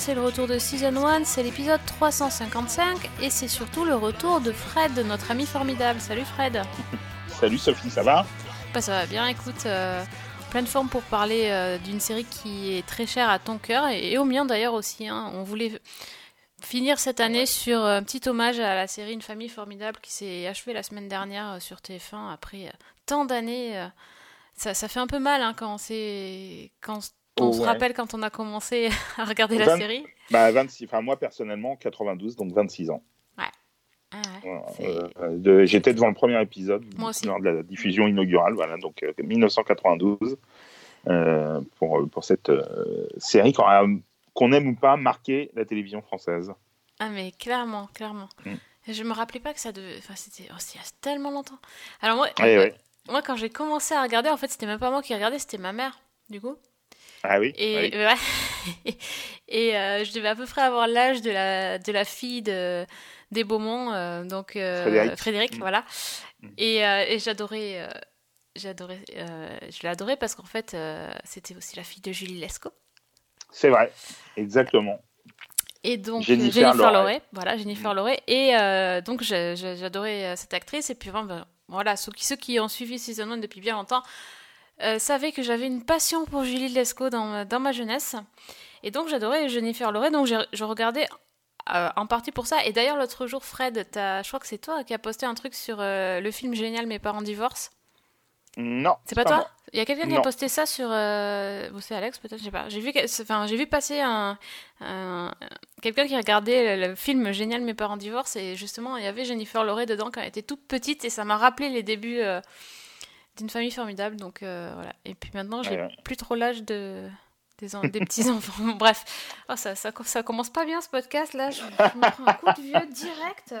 c'est le retour de Season 1, c'est l'épisode 355 et c'est surtout le retour de Fred, notre ami formidable. Salut Fred Salut Sophie, ça va? Bah ça va bien, écoute, euh, pleine forme pour parler euh, d'une série qui est très chère à ton cœur et, et au mien d'ailleurs aussi. hein. On voulait finir cette année sur un petit hommage à la série Une famille formidable qui s'est achevée la semaine dernière euh, sur TF1 après euh, tant d'années. ça, ça fait un peu mal hein, quand, c'est- on se ouais. rappelle quand on a commencé à regarder la série. Bah 26, enfin moi personnellement 92, donc 26 ans. Ah ouais, Voilà, c'est- euh, de- J'étais devant le premier épisode Moi aussi. lors de la diffusion inaugurale, voilà, donc euh, 1992 euh, pour pour cette euh, série qu'on aime ou pas marqué la télévision française. Ah mais clairement, clairement. Mm. Je me rappelais pas que ça devait... Enfin, c'était oh, il y a tellement longtemps. Alors moi, ouais. moi quand j'ai commencé à regarder, en fait, c'était même pas moi qui regardais, c'était ma mère, du coup. Ah oui. Et, oui. et euh, je devais à peu près avoir l'âge de la, de la fille de, des Beaumont, euh, donc euh, Frédéric. Mm. voilà. Et, euh, et j'adorais, j'adorais, euh, je l'adorais parce qu'en fait, euh, c'était aussi la fille de Julie Lescaut. C'est vrai, exactement. Et donc Jennifer Jennifer. Lorey, voilà Jennifer Lorey. Et euh, donc j'adorais cette actrice. Et puis ben, ben, voilà, ceux qui, ceux qui ont suivi Season 1 depuis bien longtemps euh, savaient que j'avais une passion pour Julie Lescaut dans, ma- dans ma jeunesse. Et donc j'adorais Jennifer Lorey. Donc je regardais euh, en partie pour ça. Et d'ailleurs l'autre jour, Fred, je crois que c'est toi qui a posté un truc sur euh, le film génial Mes parents divorcent. Non. C'est pas toi. Il y a quelqu'un qui a posté ça sur. Euh... Bon, c'est Alex, peut-être, je sais pas. J'ai vu, enfin, j'ai vu passer un, un- quelqu'un qui regardait le, le film génial Mes parents divorcent et justement, il y avait Jennifer Lorey dedans quand elle était toute petite et ça m'a rappelé les débuts euh, d'une famille formidable. Donc euh, voilà. Et puis maintenant, j'ai Ouais, plus trop l'âge de. Des, en- des petits enfants. Bon, Bref, Oh, ça, ça, ça commence pas bien ce podcast là. Je, je me prends un coup de vieux direct.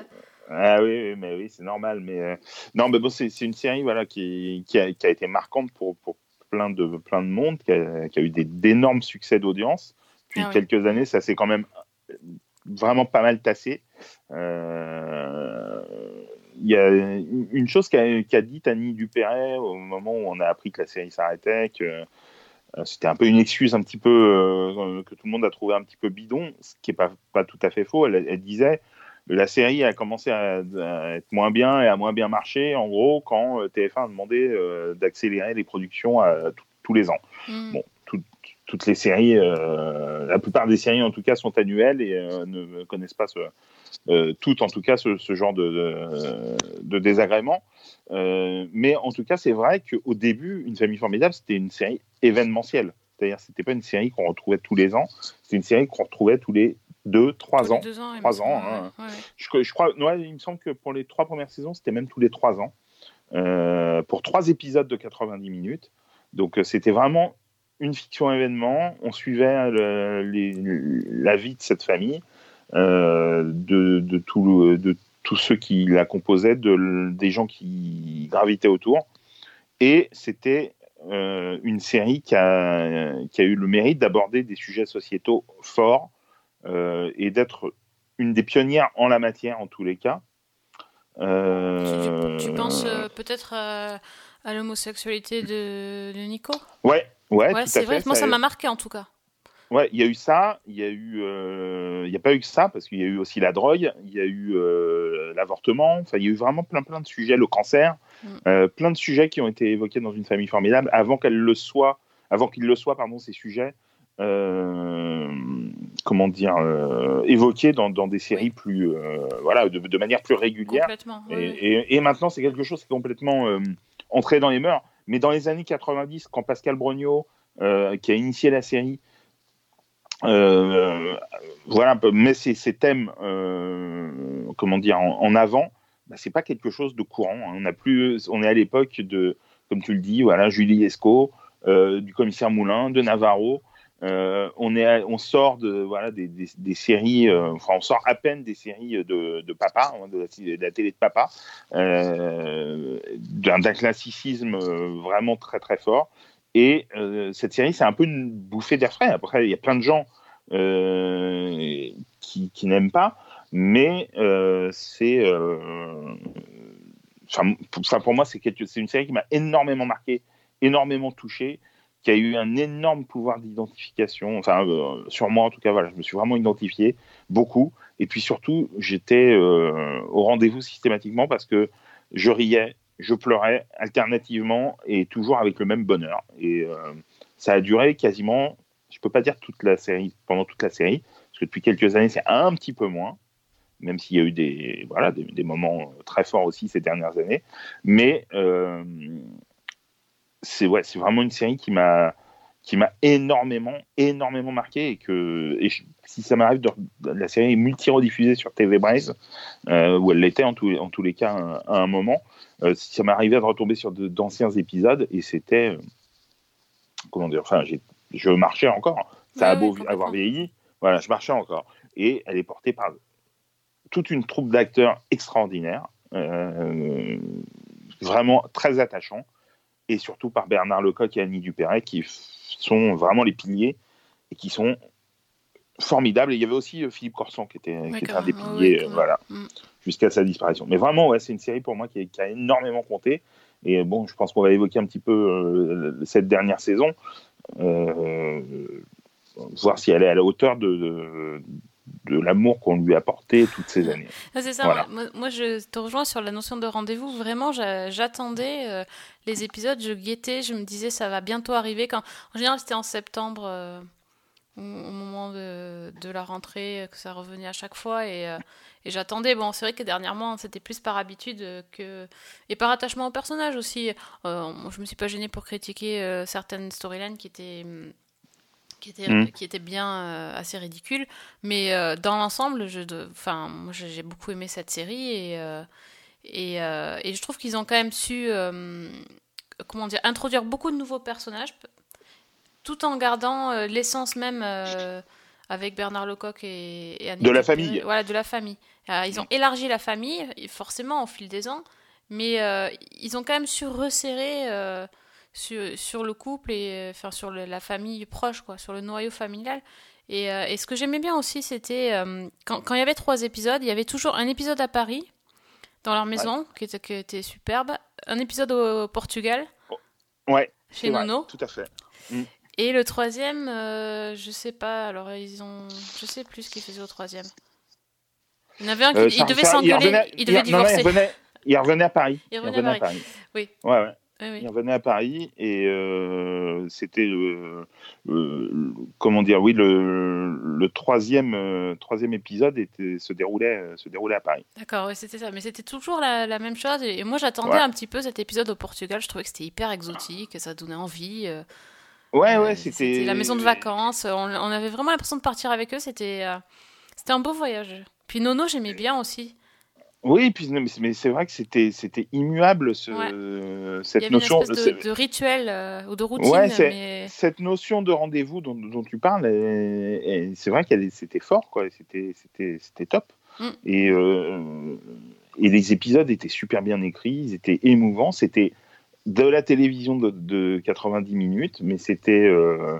Ah oui, oui, mais oui, c'est normal. Mais euh, non, mais bon, c'est une série voilà qui, qui, a, qui a été marquante pour, pour plein de plein de monde, qui a, qui a eu d'énormes succès d'audience. Puis Ah oui. quelques années, ça s'est quand même vraiment pas mal tassé. Euh, Il y a une chose qu'a dit Annie Dupéret au moment où on a appris que la série s'arrêtait, que euh, c'était un peu une excuse un petit peu euh, que tout le monde a trouvé un petit peu bidon, ce qui est pas, pas tout à fait faux. Elle, elle disait la série a commencé à, à être moins bien et à moins bien marcher, en gros, quand euh, TF1 a demandé euh, d'accélérer les productions à- tous- tous les ans. Hmm. Bon, tout- toutes les séries, euh, la plupart des séries en tout cas sont annuelles et ne connaissent pas ce, euh, toutes en tout cas ce, ce genre de, de, de désagrément. Euh, mais en tout cas, c'est vrai qu'au début, Une famille formidable, c'était une série événementielle. C'est-à-dire, c'était pas une série qu'on retrouvait tous les ans, c'était une série qu'on retrouvait tous les deux, trois Tous ans. deux ans, Trois ans, hein. ouais, ouais, ouais. Je, je crois, ouais, il me semble que pour les trois premières saisons, c'était même tous les trois ans, euh, pour trois épisodes de 90 minutes. Donc c'était vraiment une fiction événement. On suivait le- les- la vie de cette famille, de, de, tout de tous ceux qui la composaient, de, des gens qui gravitaient autour. Et c'était euh, une série qui a, qui a eu le mérite d'aborder des sujets sociétaux forts euh, et d'être une des pionnières en la matière en tous les cas. Euh, Tu, tu penses euh, peut-être euh, à l'homosexualité de, de Nico? Ouais, ouais, c'est vrai. fait. Moi, ça m'a marqué en tout cas. Ouais, il y a eu ça, il y a eu, euh, il y a pas eu que ça parce qu'il y a eu aussi la drogue, il y a eu euh, l'avortement, enfin il y a eu vraiment plein plein de sujets, le cancer, Mm. euh, plein de sujets qui ont été évoqués dans une famille formidable avant qu'elle le soit, avant qu'ils le soient pardon ces sujets, comment dire, évoqués dans, dans des séries plus, voilà, de, de manière plus régulière. Complètement. Et, et- et maintenant, c'est quelque chose qui est complètement entré dans les mœurs. Mais dans les années 90, quand Pascal Brognaud, qui a initié la série, euh, voilà, met ces, ces thèmes, euh, comment dire, en, en avant, bah, c'est pas quelque chose de courant. hein. On a plus, on est à l'époque de, comme tu le dis, voilà, Julie Esco, euh, du commissaire Moulin, de Navarro. Euh, on, est à- on sort de, voilà, des, des- des séries, euh, enfin, on sort à peine des séries de, de papa, hein, de, la, de la télé de papa, euh, d'un classicisme vraiment très très fort. Et euh, cette série, c'est un peu une bouffée d'air frais. Après, il y a plein de gens euh, qui, n'aiment pas. Mais euh, c'est. pour, moi, c'est une série qui m'a énormément marqué, énormément touché, qui a eu un énorme pouvoir d'identification. Enfin, sur moi, en tout cas, voilà, je me suis vraiment identifié beaucoup. Et puis surtout, j'étais au rendez-vous systématiquement parce que je riais, je pleurais alternativement et toujours avec le même bonheur. Et euh, ça a duré quasiment, je peux pas dire toute la série, pendant toute la série, parce que depuis quelques années, c'est un petit peu moins, même s'il y a eu des, voilà, des, moments très forts aussi ces dernières années. Mais euh, c'est ouais, vraiment une série qui m'a qui m'a énormément énormément marqué et que et je- si ça m'arrive la série est multi-rediffusée sur TV Braise euh, où elle l'était en, tous- en tous les cas à, à un moment euh, si ça m'arrivait de retomber sur d'anciens épisodes et c'était euh, comment dire enfin je marchais encore. Ça Ouais, a beau avoir vieilli voilà je marchais encore. Et elle est portée par toute une troupe d'acteurs extraordinaires euh, vraiment très attachants et surtout par Bernard Lecoq et Annie Dupéret qui sont vraiment les piliers et qui sont formidables. Et il y avait aussi euh, Philippe Corson qui était, qui était un des. Ouais, piliers euh, voilà. Mm. jusqu'à sa disparition. Mais vraiment, ouais, c'est une série pour moi qui, qui a énormément compté. Et bon, je pense qu'on va évoquer un petit peu euh, cette dernière saison, euh, voir si elle est à la hauteur de, de, de l'amour qu'on lui a apporté toutes ces années. Ah, c'est ça, Voilà. moi, moi, je te rejoins sur la notion de rendez-vous. Vraiment, j'a- j'attendais euh, les épisodes, je guettais, je me disais ça va bientôt arriver. Quand... En général, c'était en septembre, euh, au, moment de, de la rentrée, que ça revenait à chaque fois. Et, euh, et j'attendais. Bon, c'est vrai que dernièrement, c'était plus par habitude que. Et par attachement au personnage aussi. Je me suis pas gênée pour critiquer certaines storylines qui étaient. Qui étaient, Mm. qui étaient bien euh, assez ridicules. Mais euh, dans l'ensemble, je, de- enfin, moi j'ai beaucoup aimé cette série et, euh, et, et je trouve qu'ils ont quand même su, comment dire, introduire beaucoup de nouveaux personnages, tout en gardant l'essence même avec Bernard Lecoq et, et Annie De la famille. Voilà, de la famille. Ils ont élargi la famille, forcément au fil des ans, mais ils ont quand même su resserrer. Sur, sur le couple et euh, enfin sur le- la famille proche quoi sur le noyau familial et, euh, et ce que j'aimais bien aussi, c'était euh, quand, quand il y avait trois épisodes, il y avait toujours un épisode à Paris, dans leur maison, qui, était, qui était superbe, un épisode au Portugal, Ouais, chez vrai, Nono, tout à fait. et le troisième, euh, je sais pas, alors ils ont. Je sais plus ce qu'ils faisaient au troisième. Il y en avait un qui Euh, il devait s'engueuler, revenait- il devait non, non, divorcer. il revenait, il revenait à Paris. Il revenait à Paris. Oui. Ouais, ouais. Oui, oui. Il revenait à Paris et euh, c'était euh, euh, comment dire oui le, le troisième euh, troisième épisode était se déroulait euh, se déroulait à Paris. D'accord, c'était ça. Mais c'était toujours la, la même chose. Et moi, j'attendais Ouais. un petit peu cet épisode au Portugal. Je trouvais que c'était hyper exotique, ça donnait envie. Ouais ouais c'était la maison de vacances. On, on avait vraiment l'impression de partir avec eux. C'était c'était un beau voyage. Puis Nono, j'aimais bien aussi. Oui puis non, mais c'est- vrai que c'était c'était immuable ce, Il y cette avait notion une espèce c'est- de, de rituel euh, ou de routine. Ouais, mais... cette notion de rendez-vous dont, dont tu parles, c'est vrai qu'elle c'était fort, quoi. C'était, c'était, c'était top. Mm. Et, euh, et les épisodes étaient super bien écrits, ils étaient émouvants. C'était de la télévision de, de 90 minutes, mais c'était, euh,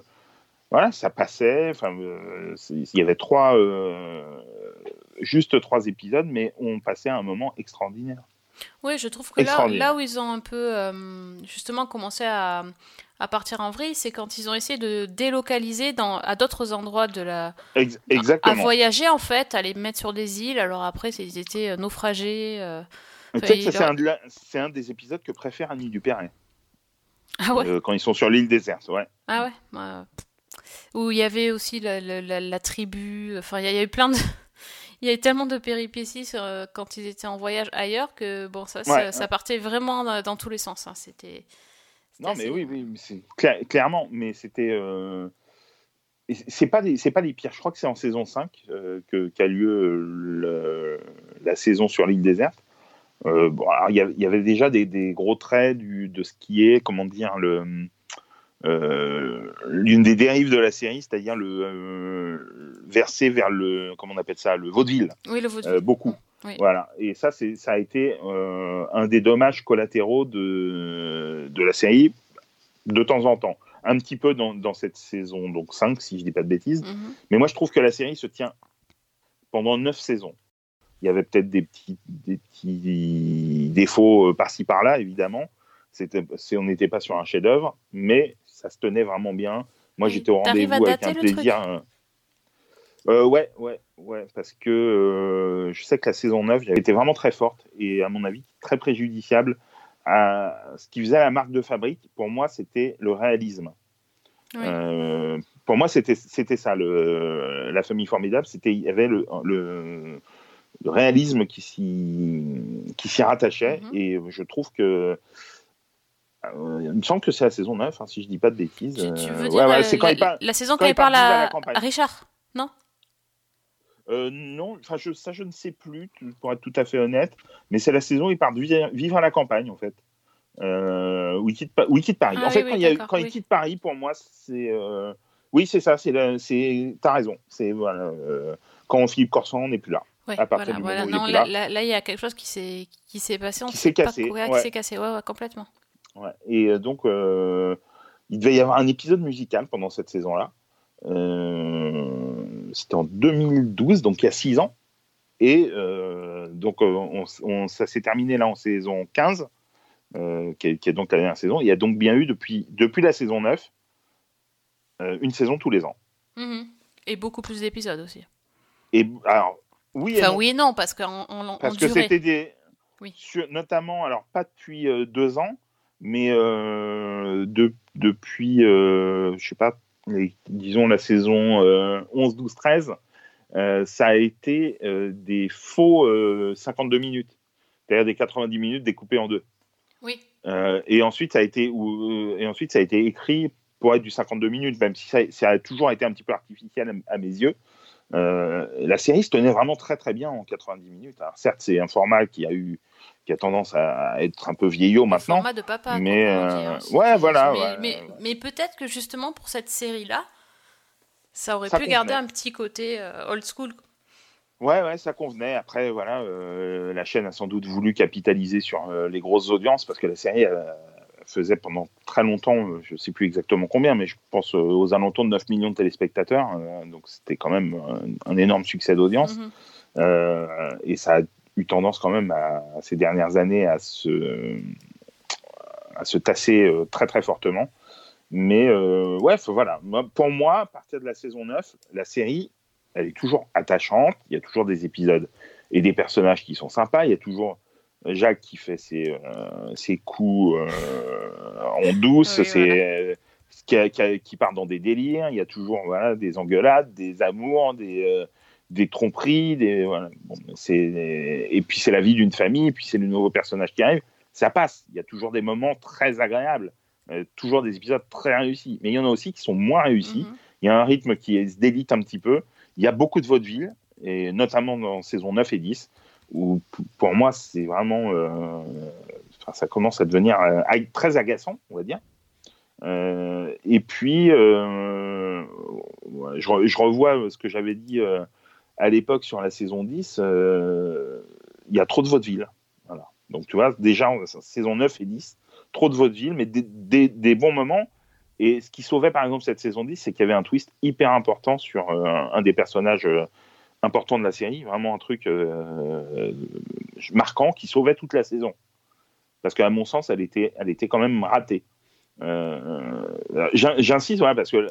voilà, ça passait. Enfin, euh, il y avait trois, euh, juste trois épisodes, mais on passait un moment extraordinaire. Oui, je trouve que là, là où ils ont un peu euh, justement commencé à, à partir en vrille, c'est quand ils ont essayé de délocaliser dans, à d'autres endroits de la. Ex- à exactement. voyager en fait, à les mettre sur des îles. Alors après, ils étaient naufragés. euh. Tu sais que ça, c'est un, des épisodes que préfère Annie Dupéret. Ah ouais. Euh, quand ils sont sur l'île déserte, ouais. Ah ouais. Où il y avait aussi la, la- la- la tribu. Enfin, il y a- il y a eu plein de. Il y a eu tellement de péripéties sur, euh, quand ils étaient en voyage ailleurs que bon, ça, ça, Ouais, ça ouais. partait vraiment dans, dans tous les sens. hein. C'était. Non, mais oui, oui, mais c'est clair- clairement, mais c'était. euh, C'est pas, c'est pas les pires. Je crois que c'est en saison 5 euh, que- qu'a lieu euh, le- la saison sur l'île déserte. Euh, bon, y, il y avait déjà des, des gros traits du, de ce qui est, comment dire, le. Euh, l'une des dérives de la série, c'est-à-dire le euh, verser vers le comment on appelle ça le vaudeville. Oui, le vaudeville. Euh, beaucoup. Oui. Voilà. Et ça, c'est, ça a été euh, un des dommages collatéraux de, de la série de temps en temps. Un petit peu dans, dans cette saison, donc 5, si je dis pas de bêtises. Mhm. Mais moi, je trouve que la série se tient pendant 9 saisons. Il y avait peut-être des petits, des petits défauts par-ci par-là, évidemment. On n'était pas sur un chef-d'œuvre, mais ça se tenait vraiment bien. Moi, j'étais au rendez-vous avec un plaisir. euh, euh, ouais, ouais, ouais, parce que euh, je sais que la saison 9 elle était vraiment très forte et à mon avis très préjudiciable à ce qui faisait la marque de fabrique. Pour moi, c'était le réalisme. Oui. Euh, pour moi, c'était ça, le, la famille formidable. C'était il y avait le, le, le réalisme qui s'y qui s'y rattachait Mhm. et je trouve que euh, il me semble que c'est la saison 9, hein, si je dis pas de bêtises. Tu, tu veux dire ouais, euh, c'est quand la, il parle. la saison quand quand il parle à Richard Non? Euh, non, enfin je, ça je ne sais plus, pour être tout à fait honnête, mais c'est la saison où ils partent vi- vivre à la campagne en fait. Euh, où ils quittent, Pa- où ils quittent Paris. Ah en fait, oui, quand, il a- quand ils oui. quittent Paris, pour moi, c'est. euh, Oui, c'est ça, c'est. T'as raison. C'est voilà. euh, Quand Philippe Corsan n'est plus là. Ouais, À partir voilà, du voilà. il Non, est plus là, là, là, il y a quelque chose qui s'est passé. Qui s'est pas cassé, qui s'est cassé. Ouais, complètement. Ouais. Et euh, donc, euh, il devait y avoir un épisode musical pendant cette saison-là. Euh, C'était en 2012, donc il y a six ans. Et euh, donc, on- on- ça s'est terminé là en saison 15, euh, qui, est, qui est donc la dernière saison. Il y a donc bien eu depuis, depuis la saison 9 euh, une saison tous les ans. Mhm. Et beaucoup plus d'épisodes aussi. Et alors, oui, et non. oui et non, parce Parce que c'était des. Oui. sur- notamment, alors pas depuis deux ans, mais euh, de- depuis, euh, je sais pas, les- disons la saison euh, 11, 12, 13, euh, ça a été euh, des faux euh, 52 minutes. C'est-à-dire des 90 minutes découpées en deux. Oui. Et, ensuite, ça a été, ou- et ensuite, ça a été écrit pour être du 52 minutes, même si ça, ça a toujours été un petit peu artificiel à, à mes yeux. Euh, la série se tenait vraiment très très bien en 90 minutes. Alors, certes, c'est un format qui a eu, qui a tendance à être un peu vieillot maintenant. Format de papa. mais, dit, euh, hein. Ouais, voilà, Mais, ouais, mais, ouais. mais peut-être que justement pour cette série-là, ça aurait Ça pu garder un petit côté euh, old school. Ouais, ouais, ça convenait. Après, voilà, la chaîne a sans doute voulu capitaliser sur les grosses audiences parce que la série faisait pendant très longtemps, euh, je sais plus exactement combien, mais je pense euh, aux alentours de 9 millions de téléspectateurs. euh, donc c'était quand même un, un énorme succès d'audience. Mhm. Et ça a eu tendance quand même à, ces dernières années à se, à se tasser très très fortement. Mais euh, ouais, voilà. Pour moi, à partir de la saison 9, la série, elle est toujours attachante. Il y a toujours des épisodes et des personnages qui sont sympas. Il y a toujours Jacques qui fait ses, euh, ses coups euh, en douce, Oui, c'est qui, part dans des délires. Il y a toujours voilà, des engueulades, des amours, des, euh, des tromperies. Des, voilà. Bon, c'est- et puis c'est la vie d'une famille, et puis c'est le nouveau personnage qui arrive. Ça passe. Il y a toujours des moments très agréables, euh, toujours des épisodes très réussis. Mais il y en a aussi qui sont moins réussis. Mhm. Il y a un rythme qui se délite un petit peu. Il y a beaucoup de vaudeville, et notamment dans saison 9 et 10, où pour moi, c'est vraiment. euh, ça commence à devenir euh, très agaçant, on va dire. Euh, et puis, je, re- je revois ce que j'avais dit à l'époque sur la saison 10. euh, Il y a trop de vaudeville. Voilà. Donc, tu vois, déjà, saison 9 et 10, trop de vaudeville, mais des, bons moments. Et ce qui sauvait, par exemple, cette saison 10, c'est qu'il y avait un twist hyper important sur un des personnages importants de la série. Vraiment un truc euh, marquant qui sauvait toute la saison. Parce qu'à mon sens, elle était, elle était quand même ratée. Euh, j'in- J'insiste, parce que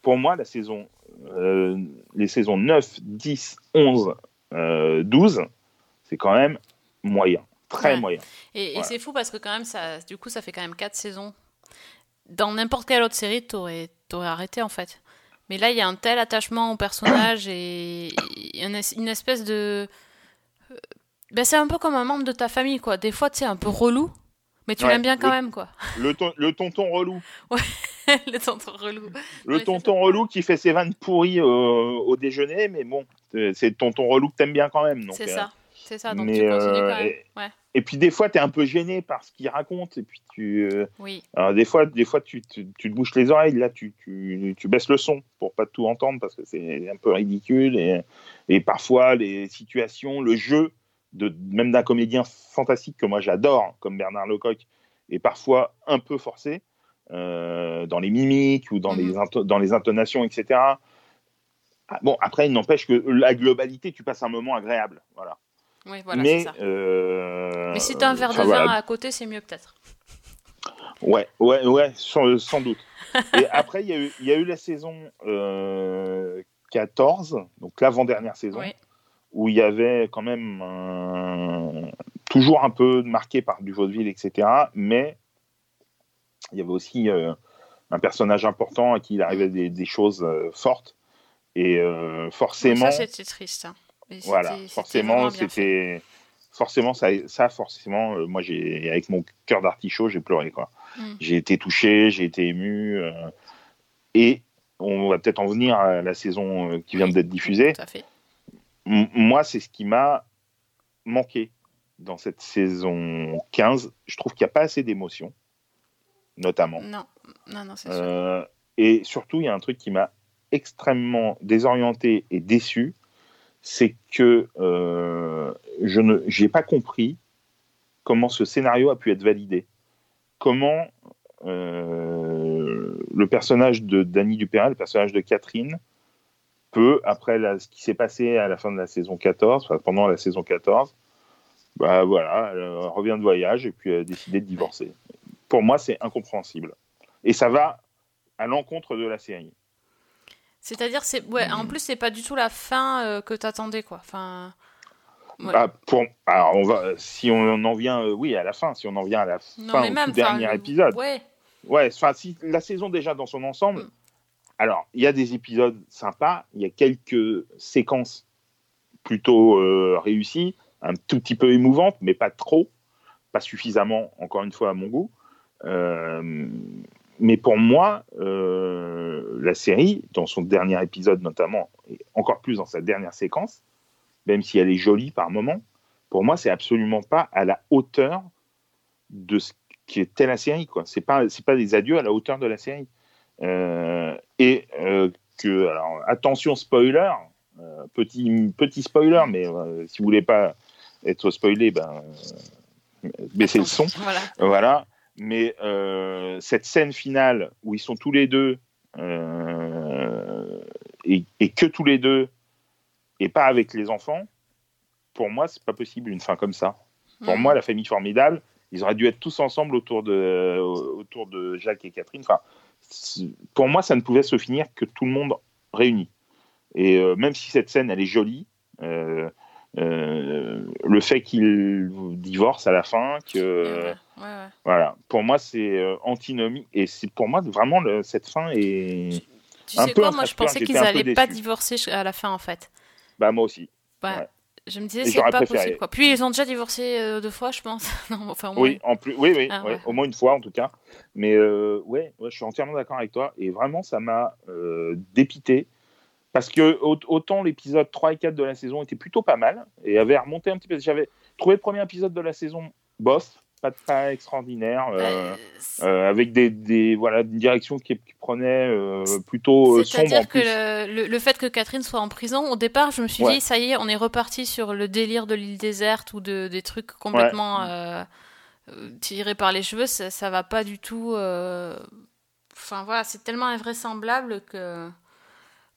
pour moi, la saison, euh, les saisons 9, 10, 11, euh, 12, c'est quand même moyen. Très Ouais. moyen. Et, et Voilà. c'est fou parce que quand même, ça, du coup, ça fait quand même 4 saisons. Dans n'importe quelle autre série, t'aurais, t'aurais arrêté en fait. Mais là, il y a un tel attachement au personnage et, une, es- une espèce de... euh, Ben, c'est un peu comme un membre de ta famille, quoi. Des fois, tu sais, un peu relou, mais tu Ouais, l'aimes bien quand le- même, quoi. Le, ton- le tonton relou. Le tonton relou. Le tonton relou qui fait ses vannes pourries au, au déjeuner, mais bon, c'est le tonton relou que t'aimes bien quand même. C'est euh, ça. C'est ça, donc mais, tu continues euh, quand même. et- Ouais. Et puis des fois, t'es un peu gêné par ce qu'il raconte, et puis tu. euh, Oui. alors, des fois, des fois tu, tu, tu te bouches les oreilles, là, tu, tu, tu baisses le son pour pas tout entendre parce que c'est un peu ridicule. Et, et parfois, les situations, le jeu, de, même d'un comédien fantastique que moi j'adore, comme Bernard Lecoq, est parfois un peu forcé euh, dans les mimiques ou dans, Mhm. les, dans les intonations, etc. Ah, Bon, après, il n'empêche que la globalité, tu passes un moment agréable. Voilà. Oui, voilà, mais c'est ça. euh, Mais si t'as un verre de vin à côté, c'est mieux peut-être. Ouais, ouais, ouais, sans, sans doute. Et après, il y, a eu- il y a eu la saison euh, 14, donc l'avant-dernière saison, Oui. où il y avait quand même un- toujours un peu marqué par du vaudeville, etc. Mais il y avait aussi euh, un personnage important à qui il arrivait des, des choses euh, fortes. Et forcément, Ça, c'était triste. hein. Voilà, forcément, c'était. Forcément, ça, ça forcément, euh, moi, j'ai, avec mon cœur d'artichaut, j'ai pleuré, quoi. Mm. J'ai été touché, j'ai été ému. euh, et on va peut-être en venir à la saison euh, qui vient d'être diffusée. Tout à fait. M- moi, c'est ce qui m'a manqué dans cette saison 15. Je trouve qu'il n'y a pas assez d'émotions, notamment. Non, non, non, c'est sûr. Euh, et surtout, il y a un truc qui m'a extrêmement désorienté et déçu, c'est que euh, je n'ai pas compris comment ce scénario a pu être validé. Comment euh, le personnage de Danny Dupérin, le personnage de Catherine, peut, après ce qui s'est passé à la fin de la saison 14, enfin, pendant la saison 14, bah voilà, elle euh, revient de voyage et puis a décidé de divorcer. Pour moi, c'est incompréhensible. Et ça va à l'encontre de la série. C'est-à-dire, c'est ouais, en plus, c'est pas du tout la fin euh, que t'attendais, quoi. Enfin, ouais. Bah, pour, alors on va, si on en vient, euh, oui, à la fin, si on en vient à la non, fin, tout dernier épisode. Ouais, Ouais, enfin, si la saison déjà dans son ensemble. Mm. Alors, il y a des épisodes sympas, il y a quelques séquences plutôt euh, réussies, un tout petit peu émouvantes, mais pas trop, pas suffisamment, encore une fois, à mon goût. Euh, mais pour moi, euh, la série, dans son dernier épisode notamment, et encore plus dans sa dernière séquence, même si elle est jolie par moment, pour moi, c'est absolument pas à la hauteur de ce qui était la série. quoi. C'est pas, pas des adieux à la hauteur de la série. Euh, et euh, que, alors, attention spoiler, petit, petit spoiler, mais si vous voulez pas être spoilé, ben, baissez le son. voilà. Voilà. Mais euh, cette scène finale où ils sont tous les deux euh, et, et que tous les deux et pas avec les enfants, pour moi, c'est pas possible une fin comme ça. Pour Mm. moi, la famille formidable, ils auraient dû être tous ensemble autour de, autour de Jacques et Catherine. Enfin, pour moi, ça ne pouvait se finir que tout le monde réuni. Et euh, même si cette scène, elle est jolie, le fait qu'ils divorcent à la fin, que Ouais, ouais, ouais. voilà, pour moi, c'est euh, antinomique. Et c'est pour moi vraiment le- cette fin est. Tu Un sais peu quoi, moi je pensais qu'ils un peu allaient pas divorcer à la fin en fait. Bah moi aussi. Ouais. Ouais. Je me disais c'est pas préféré. possible quoi. Puis ils ont déjà divorcé euh, deux fois, je pense. non, enfin au moins. Oui, en plus, oui, oui, Ah, ouais, ouais. au moins une fois en tout cas. Mais euh, ouais, ouais, je suis entièrement d'accord avec toi. Et vraiment, ça m'a euh, dépité. Parce que au- autant l'épisode 3 et 4 de la saison était plutôt pas mal et avait remonté un petit peu. J'avais trouvé le premier épisode de la saison bof, pas, pas extraordinaire, euh, Euh, c'est- euh, avec des, des voilà une direction qui, qui prenait euh, plutôt sombre C'est-à-dire que le, fait que Catherine soit en prison, au départ, je me suis Ouais. dit, ça y est, on est reparti sur le délire de l'île déserte ou de, des trucs complètement tirés par les cheveux. Ça, ça va pas du tout. Enfin voilà, c'est tellement invraisemblable que.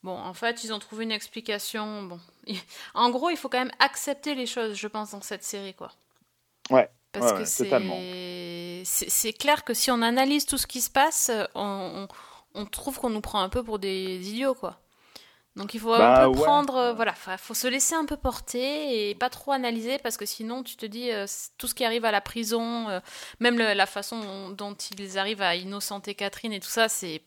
Bon, en fait, ils ont trouvé une explication. Bon, en gros, il faut quand même accepter les choses, je pense, dans cette série, quoi. Ouais, Parce ouais, que c'est clair que si on analyse tout ce qui se passe, on, on, on trouve qu'on nous prend un peu pour des idiots, quoi. Donc il faut Bah, un peu ouais. prendre, euh, voilà, fa- faut se laisser un peu porter et pas trop analyser parce que sinon tu te dis euh, tout ce qui arrive à la prison, euh, même le- la façon dont, dont ils arrivent à innocenter Catherine et tout ça, c'est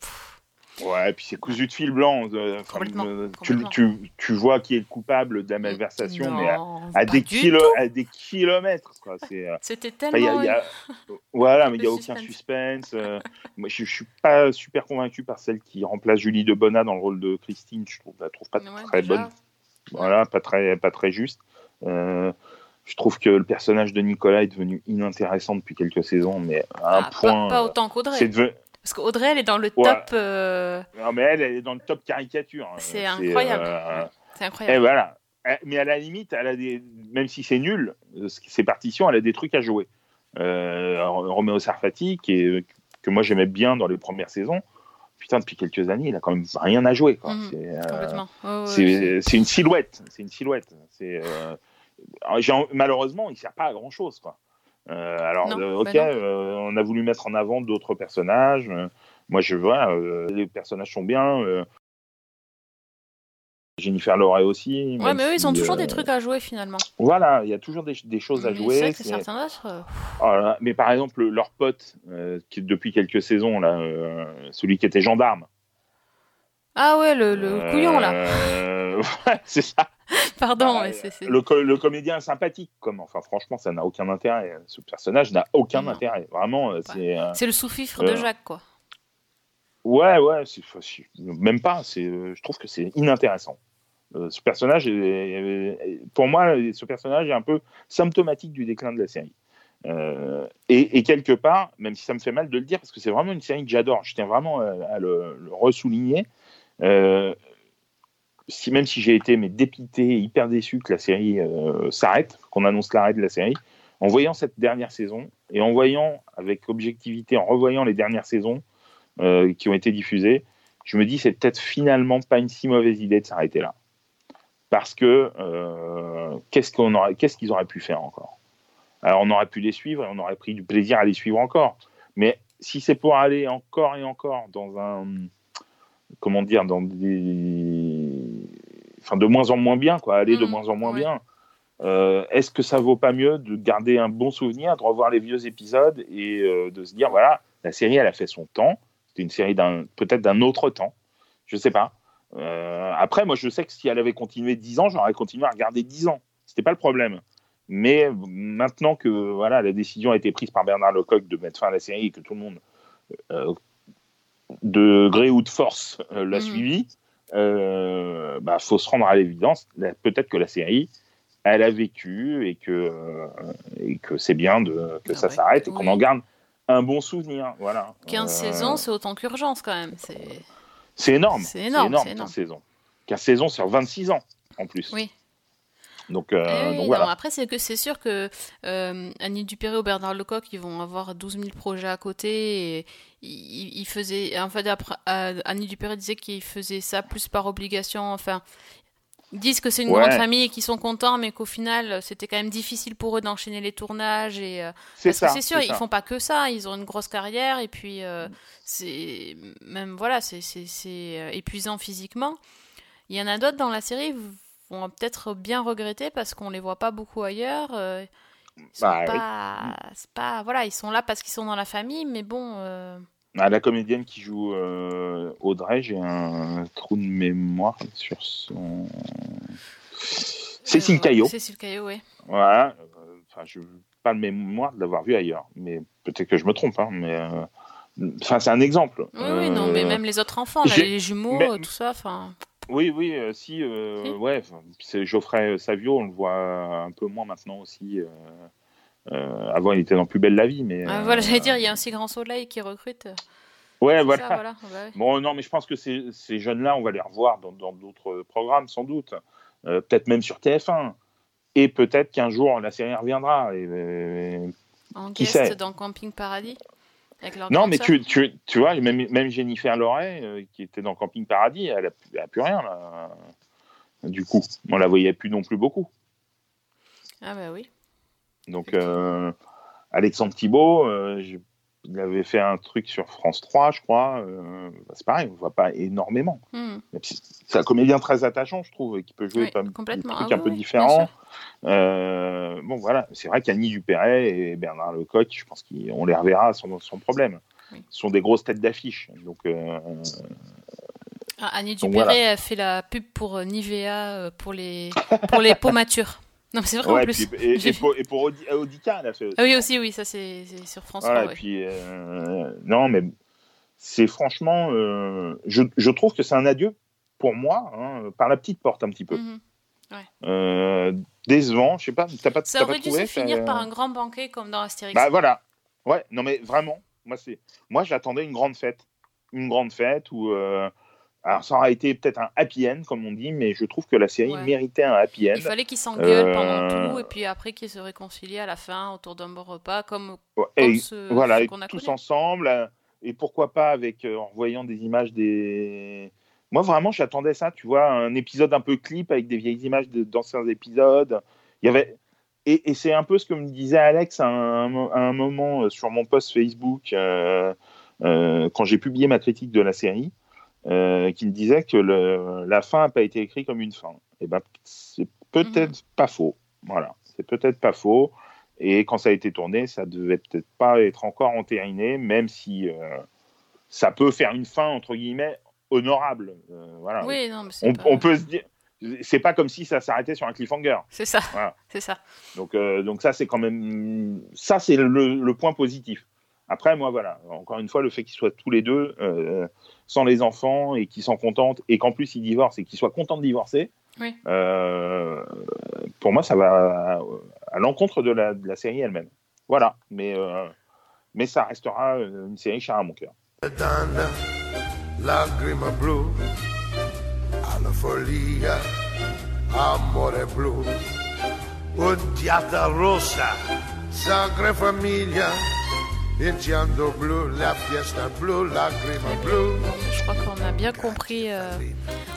Ouais, et puis c'est cousu de fil blanc. euh, enfin, euh, tu, tu, tu vois qui est le coupable de la malversation, mais à, pas des, kilo- à des kilomètres. Euh, C'était y a- tellement. il y a- voilà, mais il n'y a aucun suspense. euh, moi, je ne suis pas super convaincu par celle qui remplace Julie Debona dans le rôle de Christine. Je trouve, la trouve pas Ouais, très déjà. bonne. Voilà, pas très, pas très juste. Euh, je trouve que le personnage de Nicolas est devenu inintéressant depuis quelques saisons, mais à un Ah, pas- point. pas, euh, autant qu'Audrey. C'est Parce qu'Audrey, elle est dans le Ouais. top. euh, Non, mais elle, elle est dans le top caricature. C'est Euh, incroyable. euh, C'est Et incroyable. voilà. Eh, Mais à la limite, elle a des, même si c'est nul, euh, ce qui- ses partitions, elle a des trucs à jouer. Euh, Roméo Sarfati, qui est, que moi j'aimais bien dans les premières saisons, putain, depuis quelques années, il a quand même rien à jouer. Mhm. C'est, euh, c'est c'est une silhouette. C'est une silhouette. C'est, euh, malheureusement, il sert pas à grand chose, quoi. Euh, alors, Non, euh, bah ok, euh, on a voulu mettre en avant d'autres personnages. moi, je vois, les personnages sont bien. Jennifer Lorey aussi. Ouais, mais eux, ils ont toujours des trucs à jouer finalement. Voilà, il y a toujours des, des choses à jouer. C'est vrai que certains là là, mais par exemple, leur pote, qui depuis quelques saisons, là, celui qui était gendarme. Ah ouais, le, le couillon là. ouais, c'est ça. Pardon, Ah, ouais, c'est. c'est- Le, co- le comédien sympathique, comme. Enfin, franchement, ça n'a aucun intérêt. Ce personnage n'a aucun Non. intérêt. Vraiment, euh, c'est. euh, C'est le sous-fifre de Euh, Jacques, quoi. Ouais, ouais, c'est, même pas. C'est, je trouve que c'est inintéressant. Ce personnage, est, est- pour moi, ce personnage est un peu symptomatique du déclin de la série. Euh, et, et quelque part, même si ça me fait mal de le dire, parce que c'est vraiment une série que j'adore, je tiens vraiment à, à le, le ressouligner. Euh, même si j'ai été mais dépité, hyper déçu que la série euh, s'arrête, qu'on annonce l'arrêt de la série, en voyant cette dernière saison et en voyant avec objectivité, en revoyant les dernières saisons euh, qui ont été diffusées, je me dis c'est peut-être finalement pas une si mauvaise idée de s'arrêter là. Parce que euh, qu'est-ce qu'on qu'est-ce qu'ils auraient pu faire encore? Alors on aurait pu les suivre et on aurait pris du plaisir à les suivre encore. Mais si c'est pour aller encore et encore dans un comment dire dans des enfin de moins en moins bien quoi, aller de Mhm, moins en moins ouais. bien. Euh, Est-ce que ça vaut pas mieux de garder un bon souvenir, de revoir les vieux épisodes et euh, de se dire voilà la série elle a fait son temps, c'était une série d'un peut-être d'un autre temps, je sais pas. Euh, après moi je sais que si elle avait continué 10 ans, j'aurais continué à regarder 10 ans, c'était pas le problème. Mais maintenant que voilà la décision a été prise par Bernard Lecoq de mettre fin à la série et que tout le monde de gré ou de force l'a Mhm. suivi, euh, bah faut se rendre à l'évidence. Peut-être que la série, elle a vécu et que euh, et que c'est bien de que Ah ça ouais, s'arrête et qu'on oui. en garde un bon souvenir. Voilà. 15 Euh, saisons, c'est autant qu'urgence quand même. C'est... C'est énorme. C'est énorme, c'est 15 énorme. saisons. 15 saisons sur 26 ans en plus. Oui. Donc, euh, Eh oui, donc non, voilà. après, c'est que c'est sûr que euh, Annie Dupéré ou Bernard Lecoq, ils vont avoir 12 000 projets à côté. Et ils, ils faisaient, en fait, après, euh, Annie Dupéré disait qu'ils faisaient ça plus par obligation. Enfin, ils disent que c'est une Ouais. grande famille et qu'ils sont contents, mais qu'au final, c'était quand même difficile pour eux d'enchaîner les tournages. Et, euh, C'est parce ça. que c'est sûr, ils ça. font pas que ça. Ils ont une grosse carrière et puis c'est même voilà, c'est épuisant physiquement. Il y en a d'autres dans la série vont peut-être bien regretter parce qu'on les voit pas beaucoup ailleurs. euh, ils sont Bah, pas, c'est pas voilà, ils sont là parce qu'ils sont dans la famille, mais bon. euh, Ah, la comédienne qui joue euh, Audrey, j'ai un trou de mémoire sur son. Cécile Caillot. Cécile Caillot, oui. Voilà. Enfin, je n'ai pas le mémoire de l'avoir vu ailleurs, mais peut-être que je me trompe. Hein, mais enfin, c'est un exemple. Oui, oui, non, mais même les autres enfants, là, les jumeaux, mais- tout ça, enfin. Oui, oui, euh, si, euh, Si. ouais, c'est Geoffrey Savio, on le voit un peu moins maintenant aussi. euh, euh, avant, il était dans Plus belle la vie, mais. Ah, euh, voilà, j'allais dire, il y a un si grand soleil qui recrute. euh, Ouais, voilà. ça, voilà. bah ouais. Bon, non, mais je pense que ces, ces jeunes-là, on va les revoir dans d'autres programmes, sans doute. Euh, peut-être même sur TF1. Et peut-être qu'un jour, la série reviendra. Et, et- En Qui guest sait dans Camping Paradis Non, mais tu, tu, tu vois, même, même Jennifer Loret, euh, qui était dans Camping Paradis, elle a, elle a plus rien, là. Du coup, on la voyait plus non plus beaucoup. Ah bah oui. Donc, euh, Alexandre Thibault, euh, il avait fait un truc sur France 3, je crois. euh, bah, c'est pareil, on ne voit pas énormément. Hmm. C'est un comédien très attachant, je trouve, et qui peut jouer Oui, pas- des trucs Ah un oui, peu oui, différents. Euh, bon, voilà, c'est vrai qu'Annie Dupéret et Bernard Lecoq, je pense qu'on les reverra sans, sans problème. Ce sont des grosses têtes d'affiche. Donc, euh, Ah, Annie voilà. a fait la pub pour euh, Nivea pour les pour les peaux matures. Non, c'est vrai ouais, en plus. puis- et, pour, et pour Audi- Audica, elle a fait aussi. Ah oui, aussi, oui, ça c'est sur France Voilà, 3. et ouais. puis, euh, non, mais c'est franchement, euh, je, je trouve que c'est un adieu pour moi, hein, par la petite porte un petit peu. Mhm. Euh, décevant, je sais pas, t'as pas, Ça pas aurait dû trouvé se finir par un grand banquet comme dans Astérix. Bah voilà, ouais, non mais vraiment, moi c'est, moi j'attendais une grande fête, une grande fête où, euh, alors ça aurait été peut-être un happy end comme on dit, mais je trouve que la série Ouais. méritait un happy end. Il fallait qu'ils s'engueulent Euh, pendant tout et puis après qu'ils se réconcilient à la fin autour d'un bon repas comme, Ouais, comme et ce, voilà, ce et qu'on a tous connu. ensemble, euh, et pourquoi pas avec euh, en voyant des images des. Moi vraiment, j'attendais ça, tu vois, un épisode un peu clip avec des vieilles images d'anciens épisodes, il y avait et, et c'est un peu ce que me disait Alex à un, à un moment sur mon post Facebook euh, quand j'ai publié ma critique de la série, euh, qui disait que le, la fin n'a pas été écrite comme une fin. Et ben c'est peut-être pas faux. Voilà, c'est peut-être pas faux. Et quand ça a été tourné, ça devait peut-être pas être encore entériné, même si euh, ça peut faire une fin entre guillemets honorable. Euh, voilà. Oui, non, mais on, pas- on peut se dire, c'est pas comme si ça s'arrêtait sur un cliffhanger. C'est ça, Voilà. c'est ça. Donc, euh, donc ça, c'est quand même, ça, c'est le, le point positif. Après, moi, voilà, encore une fois, le fait qu'ils soient tous les deux euh, sans les enfants et qu'ils s'en contentent et qu'en plus ils divorcent et qu'ils soient contents de divorcer, Oui. euh, pour moi, ça va à, à l'encontre de la, de la série elle-même. Voilà, mais, euh, mais ça restera une série chère à mon cœur. Lagrima blu, famiglia, iniziando blu, la fiesta blu, lagrima blu. Je crois qu'on a bien compris. euh,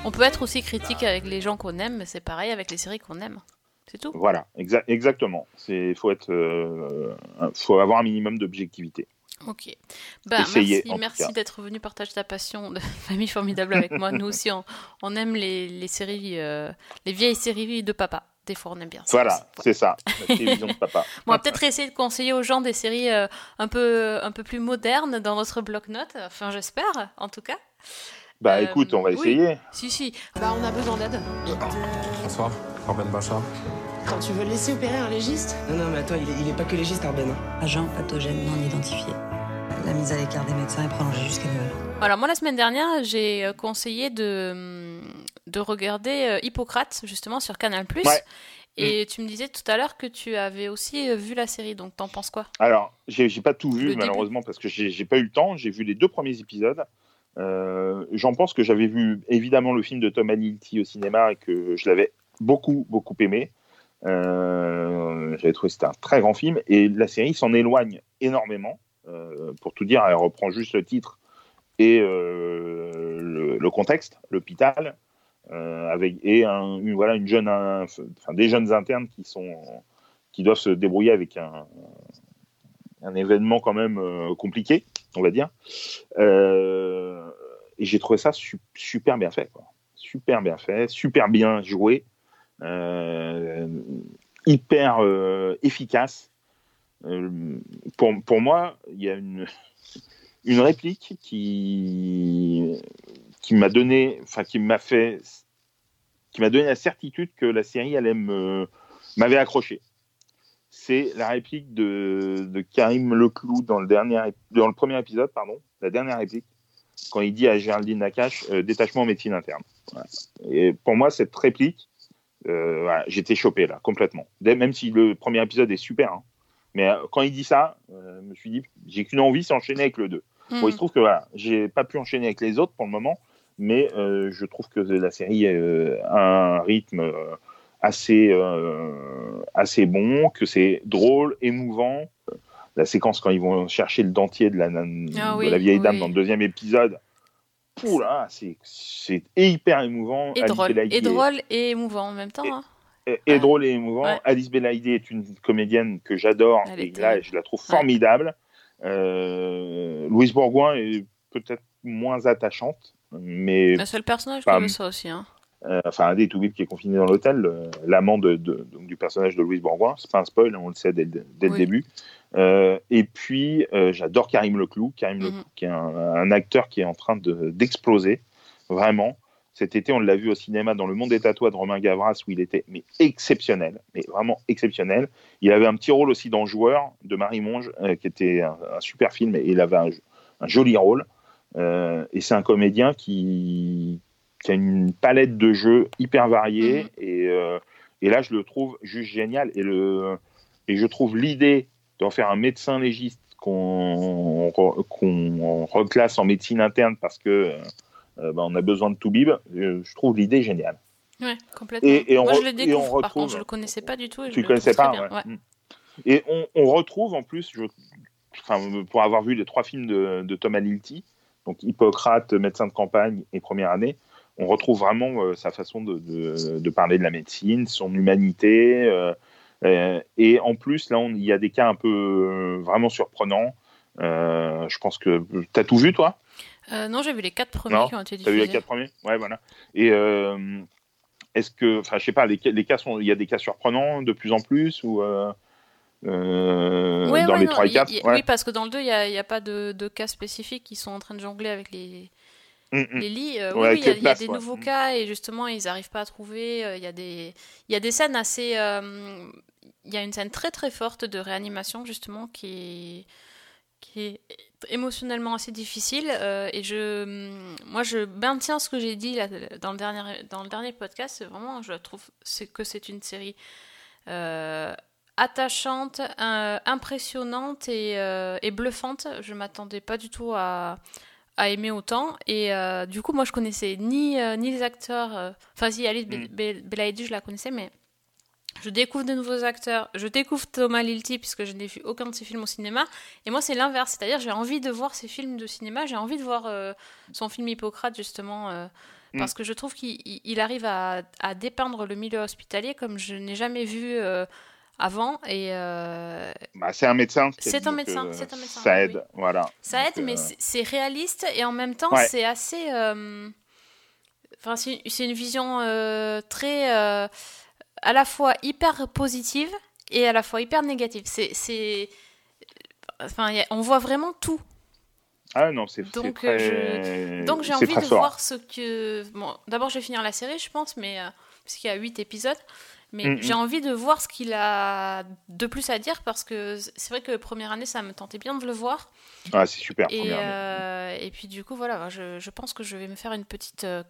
On peut être aussi critique avec les gens qu'on aime, mais c'est pareil avec les séries qu'on aime. C'est tout. Voilà, exa- exactement. Il faut, être, euh, faut avoir un minimum d'objectivité. Ok. Essayez, merci d'être venu partager ta passion de famille formidable avec moi. Nous aussi, on, on aime les, les séries, euh, les vieilles séries de papa. Des fois, on aime bien ça. Voilà. Ouais. c'est ça, la télévision de papa. Bon, on va peut-être essayer de conseiller aux gens des séries euh, un, peu, un peu plus modernes dans notre bloc-notes. Enfin, j'espère, en tout cas. Bah Euh, écoute, on va oui. essayer. Si, si. Bah, on a besoin d'aide. Bonsoir, Corben Bachar. Quand tu veux laisser opérer un légiste? Non, non, mais attends, il est, il est pas que légiste, Arben. Agent pathogène non identifié. La mise à l'écart des médecins est prolongée jusqu'à Noël. Voilà, moi la semaine dernière, j'ai euh, conseillé de, hum, de regarder euh, Hippocrate, justement, sur Canal+. Ouais. Mm. Et tu me disais tout à l'heure que tu avais aussi euh, vu la série, donc t'en penses quoi? Alors, j'ai pas tout Le vu début. malheureusement parce que j'ai pas eu le temps. J'ai vu les deux premiers épisodes. Euh, J'en pense que j'avais vu évidemment le film de Tom Hanilty au cinéma et que je l'avais beaucoup beaucoup aimé. Euh, J'avais trouvé que c'était un très grand film et la série s'en éloigne énormément. Euh, pour tout dire, elle reprend juste le titre et le, le contexte, l'hôpital, avec et un, une, voilà une jeune, un- enfin des jeunes internes qui sont qui doivent se débrouiller avec un, un événement quand même euh, compliqué, on va dire. Euh, et j'ai trouvé ça su- super bien fait, super bien fait, super bien joué, euh, hyper euh, efficace. Euh, pour, pour moi, il y a une, une réplique qui, qui m'a donné, enfin qui m'a fait, qui m'a donné la certitude que la série allait me m'avait accroché. C'est la réplique de, de Karim Leclou dans le dernier, dans le premier épisode, pardon, la dernière réplique, quand il dit à Géraldine Nakache euh, détachement en médecine interne. Voilà. Et pour moi, cette réplique, euh, voilà, j'étais chopé là, complètement. Même si le premier épisode est super, hein. mais euh, quand il dit ça, euh, je me suis dit, j'ai qu'une envie, c'est enchaîner avec le 2. Bon, il se trouve que voilà, j'ai pas pu enchaîner avec les autres pour le moment, mais euh, je trouve que la série euh, a un rythme euh, assez, assez bon, que c'est drôle, émouvant. La séquence quand ils vont chercher le dentier de la, de Ah oui, la vieille dame dans le deuxième épisode, là, c'est hyper émouvant. Et Alice drôle, et drôle et émouvant en même temps. hein. est Ouais. drôle et émouvant. Ouais. Alice Belaïdi est une comédienne que j'adore et là terrible. je la trouve Ouais. formidable. Euh, Louise Bourgoin est peut-être moins attachante, mais Le seul personnage veut ça aussi. Hein. euh, enfin un des Toubib qui est confiné dans l'hôtel, euh, l'amant de, de- donc, du personnage de Louise Bourgoin, c'est pas un spoil, on le sait dès, le- dès le début. Euh, et puis j'adore Karim Leclou, Karim Mhm. Leclou qui est un, un acteur qui est en train de- d'exploser, vraiment. Cet été, on l'a vu au cinéma dans Le Monde des Tatouages de Romain Gavras, où il était mais exceptionnel, mais vraiment exceptionnel. Il avait un petit rôle aussi dans Joueur de Marie Monge, qui était un, un super film, et il avait un, un joli rôle. Euh, et c'est un comédien qui, qui a une palette de jeux hyper variée, Mhm. et, euh, et là, je le trouve juste génial. Et, le, et je trouve l'idée d'en faire un médecin légiste qu'on qu'on reclasse en médecine interne parce que euh, bah, on a besoin de tout bib, euh, je trouve l'idée géniale. Ouais, complètement. Et- et on Moi, je le découvre, par contre, je le connaissais pas du tout. et je Tu le connaissais pas bien, ouais. ouais. Mm. Et on, on retrouve en plus, je, enfin, pour avoir vu les trois films de, de Thomas Lilty, donc Hippocrate, médecin de campagne et première année, on retrouve vraiment euh, sa façon de, de- de parler de la médecine, son humanité, euh, Euh, et en plus, là, il y a des cas un peu vraiment surprenants. Je pense que t'as tout vu, toi? Non, j'ai vu les quatre premiers Non, qui ont été T'as diffusés. vu les quatre premiers? Ouais, voilà. Et est-ce que, enfin, je sais pas, les, les cas sont, il y a des cas surprenants de plus en plus ou euh, euh, Ouais, dans ouais, les non, 3 et il y a- 4 il y a- Oui, parce que dans le 2, il n'y a, pas de, de cas spécifiques qui sont en train de jongler avec les, les lits. Euh, Mm, Ouais, oui, avec oui, il y a, les il y a des nouveaux Mm. cas et justement, ils n'arrivent pas à trouver. Euh, Il y, a des, y a des scènes assez. euh, Il y a une scène très très forte de réanimation justement qui est, qui est émotionnellement assez difficile. euh, et je, moi, je maintiens ce que j'ai dit là, dans, le dernier, dans le dernier podcast. Vraiment, je trouve que c'est une série. euh, attachante, euh, impressionnante et, euh, et bluffante. Je m'attendais pas du tout à, à aimer autant. Et euh, du coup, moi, je connaissais ni, ni les acteurs. Enfin, si, Alice Be- Belaïdi, je la connaissais, mais je découvre de nouveaux acteurs. Je découvre Thomas Lilti, puisque je n'ai vu aucun de ses films au cinéma. Et moi, c'est l'inverse. C'est-à-dire, j'ai envie de voir ses films de cinéma. J'ai envie de voir son film Hippocrate, justement. euh, parce que je trouve qu'il il- il arrive à, à dépeindre le milieu hospitalier comme je n'ai jamais vu euh, avant. Et euh, Bah, c'est un médecin. C'est un médecin, euh, c'est un médecin, Ça aide, oui. voilà. ça aide, Donc, mais euh, c'est- réaliste et en même temps, Ouais. c'est assez. euh, Enfin, c'est une vision euh, très. euh, à la fois hyper positive et à la fois hyper négative. C'est. Enfin, a- on voit vraiment tout. Ah non, c'est Donc, très. euh, Donc j'ai envie de voir ce que. Bon, d'abord je vais finir la série, je pense, mais euh, parce qu'il y a 8 épisodes. Mais Mm, mm. j'ai envie de voir ce qu'il a de plus à dire parce que c'est vrai que première année ça me tentait bien de le voir. Ah, c'est super. Et, première année. euh, et puis du coup voilà, je, je pense que je vais me faire une petite euh,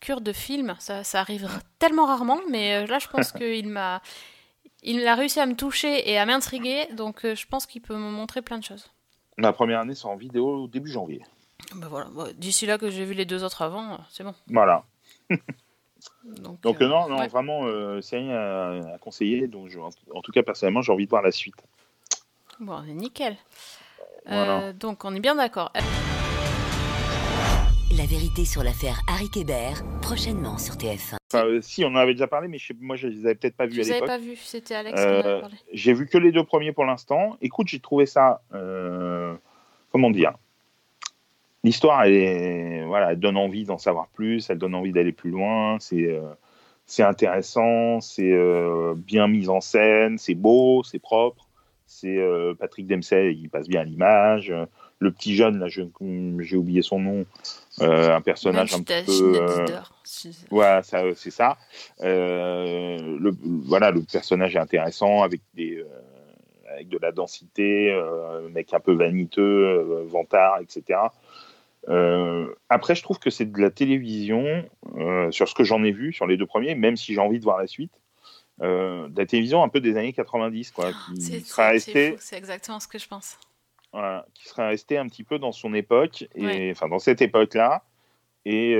cure de film. Ça, ça arrive tellement rarement, mais euh, là je pense qu'il m'a. Il a réussi à me toucher et à m'intriguer, donc je pense qu'il peut me montrer plein de choses. Ma première année sort en vidéo au début janvier. Ben voilà, d'ici là que j'ai vu les deux autres avant, c'est bon. Voilà. Donc, Donc euh, euh, non, non, ouais. vraiment, euh, c'est rien à, à conseiller. Donc, je- en, en tout cas, personnellement, j'ai envie de voir la suite. Bon, c'est nickel. Voilà. Euh, donc, on est bien d'accord. La vérité sur l'affaire Harry Kébert, prochainement sur TF1. Enfin, euh, si, on en avait déjà parlé, mais je sais- moi, je les avais peut-être pas vus Je à l'époque. pas vu, c'était Alex qui en avait Euh, parlé. j'ai vu que les deux premiers pour l'instant. Écoute, j'ai trouvé ça. euh, comment dire L'histoire, elle, est, voilà, elle donne envie d'en savoir plus, elle donne envie d'aller plus loin. C'est euh, c'est intéressant, c'est euh, bien mis en scène, c'est beau, c'est propre. C'est euh, Patrick Dempsey, il passe bien à l'image. Le petit jeune, là, j'ai oublié son nom, un personnage un petit peu. voilà, ça, c'est ça. Le, voilà, le personnage est intéressant avec des, avec de la densité, euh, mec un peu vaniteux, euh, vantard, etc. Euh, après, je trouve que c'est de la télévision, euh, sur ce que j'en ai vu, sur les deux premiers, même si j'ai envie de voir la suite, euh, de la télévision un peu des années 90, quoi, qui C'est sera c'est- c'est resté fou, c'est exactement ce que je pense. voilà, qui serait resté un petit peu dans son époque, et Ouais. enfin dans cette époque-là. Et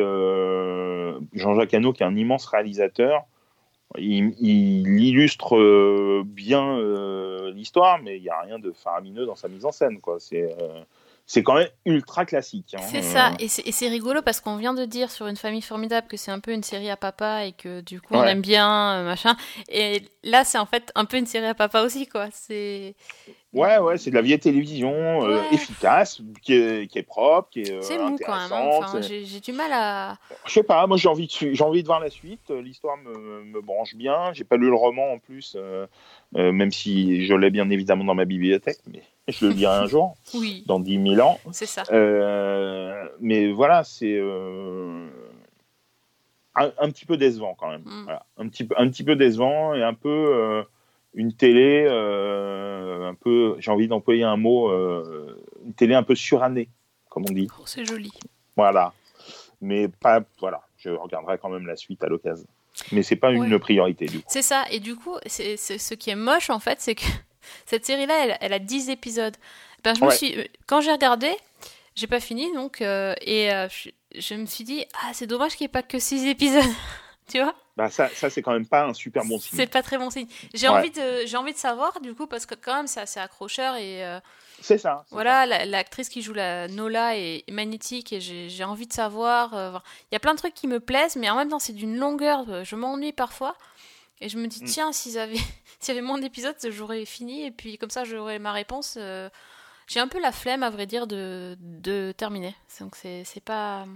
Jean-Jacques Hano, qui est un immense réalisateur, il, il illustre bien l'histoire, mais il n'y a rien de faramineux dans sa mise en scène. quoi. C'est c'est quand même ultra classique. hein. C'est ça, et c'est et c'est rigolo parce qu'on vient de dire sur Une famille formidable que c'est un peu une série à papa et que du coup on aime bien, euh, machin. Et là, c'est en fait un peu une série à papa aussi, quoi. C'est Ouais, ouais, c'est de la vieille télévision euh, Ouais. efficace, qui est, qui est propre, qui est euh, c'est mou quand même. hein. Enfin, j'ai du mal à. Je sais pas, moi j'ai envie, de, envie de voir la suite. Euh, L'histoire me, me branche bien. J'ai pas lu le roman en plus, euh, même si je l'ai bien évidemment dans ma bibliothèque, mais je le lirai un jour, Oui, dans 10 000 ans. c'est ça. Mais voilà, c'est un, un petit peu décevant quand même. Mm. Voilà, un, petit, peu- un petit peu décevant et un peu une télé, euh, un peu, j'ai envie d'employer un mot, euh, une télé un peu surannée, comme on dit. Oh, c'est joli. Voilà. Mais pas, voilà, je regarderai quand même la suite à l'occasion. Mais c'est pas une priorité du coup. C'est ça, et du coup, c'est ce qui est moche en fait, c'est que cette série-là, elle, elle a 10 épisodes. Ben, je me suis, quand j'ai regardé, j'ai pas fini donc, euh, et euh, je, je me suis dit, ah, c'est dommage qu'il n'y ait pas que 6 épisodes. tu vois Bah, ça, ça c'est quand même pas un super bon signe. C'est pas très bon signe. J'ai Ouais. envie, de, j'ai envie de savoir du coup, parce que quand même, c'est assez accrocheur et. euh, C'est ça. voilà, la- l'actrice qui joue la Nola est magnétique et j'ai j'ai envie de savoir. euh, Il y a plein de trucs qui me plaisent, mais en même temps, c'est d'une longueur. euh, Je m'ennuie parfois. Et je me dis, Mm. tiens, s'ils avaient... s'il y avait moins d'épisodes, j'aurais fini, et puis comme ça, j'aurais ma réponse. euh, J'ai un peu la flemme, à vrai dire, de, de terminer. Donc c'est c'est pas...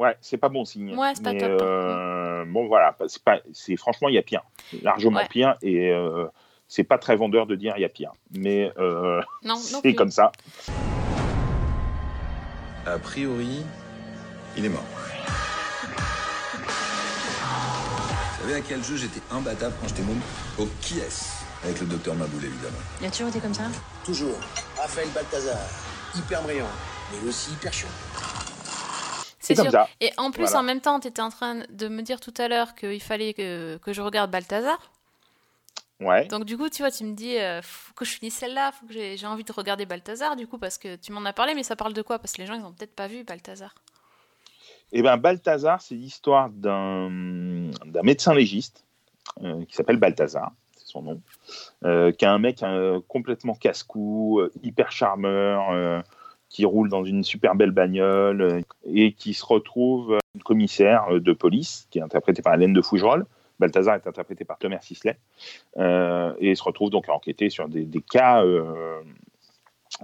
Ouais, c'est pas bon signe. Ouais, c'est pas Mais, top. euh, bon, voilà, c'est pas, c'est franchement, il y a pire, largement Ouais. pire, et euh, c'est pas très vendeur de dire il y a pire. Mais euh, Non, non c'est plus. comme ça. A priori, il est mort. Vous savez à quel jeu j'étais imbattable quand j'étais môme? Au qui est Avec le docteur Maboul, évidemment. Il a toujours été comme ça? Toujours. Raphaël Balthazar. Hyper brillant, mais aussi hyper chiant. C'est comme ça. Et en plus, Voilà. en même temps, tu étais en train de me dire tout à l'heure qu'il fallait que, que je regarde Balthazar. Ouais. Donc du coup, tu vois, tu me dis, euh, faut que je finisse celle-là, faut que j'ai envie de regarder Balthazar, du coup, parce que tu m'en as parlé, mais ça parle de quoi? Parce que les gens, ils ont peut-être pas vu Balthazar. Et ben Balthazar, c'est l'histoire d'un médecin légiste euh, qui s'appelle Balthazar, c'est son nom, euh, qui est un mec euh, complètement casse-cou, hyper charmeur, qui roule dans une super belle bagnole euh, et qui se retrouve euh, commissaire euh, de police, qui est interprété par Hélène de Fougerolles. Balthazar est interprété par Thomas Sisley euh, et se retrouve donc à enquêter sur des, cas,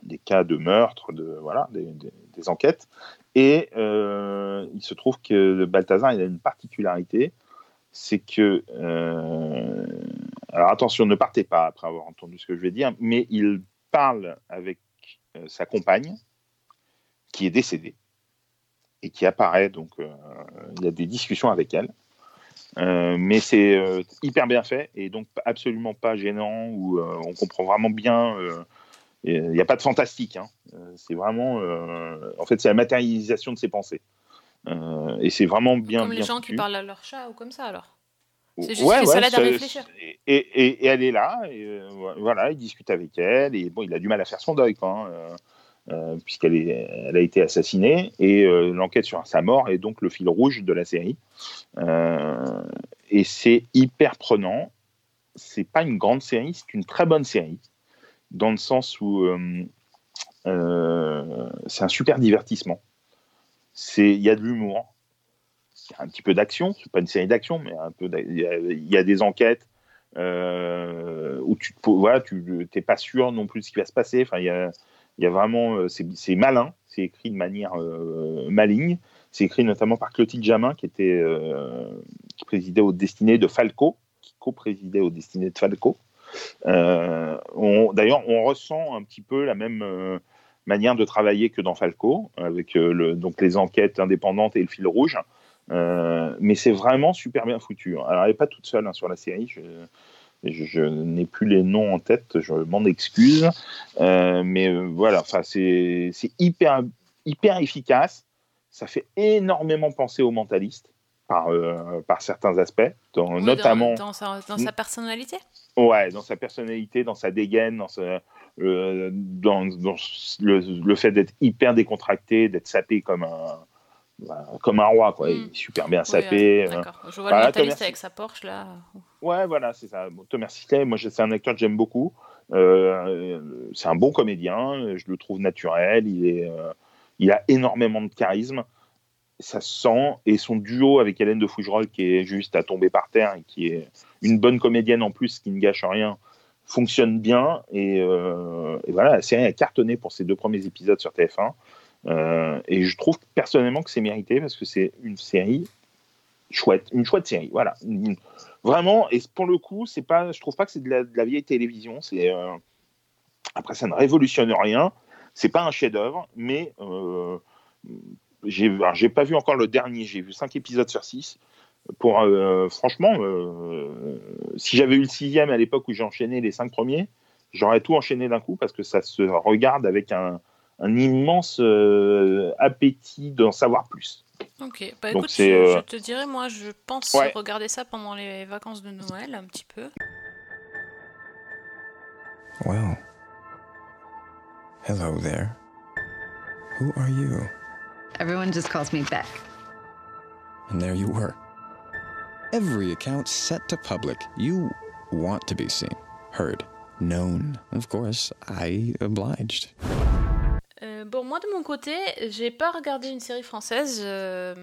des cas de meurtre, de voilà, des, enquêtes. Et il se trouve que Balthazar il a une particularité, c'est que alors attention, ne partez pas après avoir entendu ce que je vais dire, mais il parle avec sa compagne qui est décédée et qui apparaît donc euh, il y a des discussions avec elle. Euh, mais c'est euh, hyper bien fait et donc absolument pas gênant où on comprend vraiment bien. Il n'y a pas de fantastique. hein. C'est vraiment, en fait, c'est la matérialisation de ses pensées. Et c'est vraiment bien. comme les gens foutu. qui parlent à leur chat ou comme ça, alors. C'est juste Ouais, que ouais, ça l'aide à réfléchir. Et, et- et elle est là, et euh, voilà, il discute avec elle, et bon, il a du mal à faire son deuil, quoi, hein, euh, euh, puisqu'elle elle a été assassinée, et euh, l'enquête sur sa mort est donc le fil rouge de la série. Euh, et c'est hyper prenant. C'est pas une grande série, c'est une très bonne série, dans le sens où c'est un super divertissement. Il y a de l'humour, il y a un petit peu d'action, c'est pas une série d'action, mais il y a, des enquêtes où tu, te voilà, tu t'es pas sûr non plus de ce qui va se passer. Enfin, il y a, il y a vraiment, euh, c'est malin, c'est écrit de manière euh, maligne. C'est écrit notamment par Clotilde Jamin, qui était, euh, qui présidait aux destinées de Falco, qui co-présidait aux destinées de Falco. D'ailleurs, on ressent un petit peu la même manière de travailler que dans Falco, avec le, donc les enquêtes indépendantes et le fil rouge. Mais c'est vraiment super bien foutu. Alors, elle n'est pas toute seule hein, sur la série. Je, je n'ai plus les noms en tête. Je m'en excuse. Euh, mais euh, voilà, c'est hyper, hyper efficace. Ça fait énormément penser au mentaliste par, euh, par certains aspects, dans- Oui, notamment. Dans, dans sa, dans sa personnalité? Ouais, dans sa personnalité, dans sa dégaine, dans, euh, le fait d'être hyper décontracté, d'être sapé comme un, bah, comme un roi, quoi. Il est super bien sapé. euh, euh. Je vois Voilà, le mentaliste Thomas- avec sa Porsche, là. Ouais, voilà, c'est ça. Bon, Thomas Sisley, moi, c'est un acteur que j'aime beaucoup. Euh, c'est un bon comédien. Je le trouve naturel. Il est, euh, il a énormément de charisme. Ça se sent. Et son duo avec Hélène de Fougerolles, qui est juste à tomber par terre et qui est une bonne comédienne en plus, qui ne gâche rien, fonctionne bien. Et, et voilà, la série a cartonné pour ses deux premiers épisodes sur TF1. Euh, et je trouve personnellement que c'est mérité parce que c'est une série chouette, une chouette série. Voilà, vraiment. Et pour le coup, c'est pas, je trouve pas que c'est de la, vieille télévision. C'est euh, après, ça ne révolutionne rien. C'est pas un chef-d'œuvre, mais euh, j'ai, pas vu encore le dernier. J'ai vu cinq épisodes sur six. Pour franchement, si j'avais eu le sixième à l'époque où j'ai enchaîné les cinq premiers, j'aurais tout enchaîné d'un coup parce que ça se regarde avec un, un immense euh, appétit d'en savoir plus. Ok, bah Donc écoute, c'est, je, euh, je te dirais, moi, je pense Ouais. regarder ça pendant les vacances de Noël, un petit peu. Well, hello there. Who are you? Everyone just calls me Beck. And there you were. Every account set to public. You want to be seen, heard, known. Of course, I obliged. Euh, bon, moi de mon côté, j'ai pas regardé une série française, euh,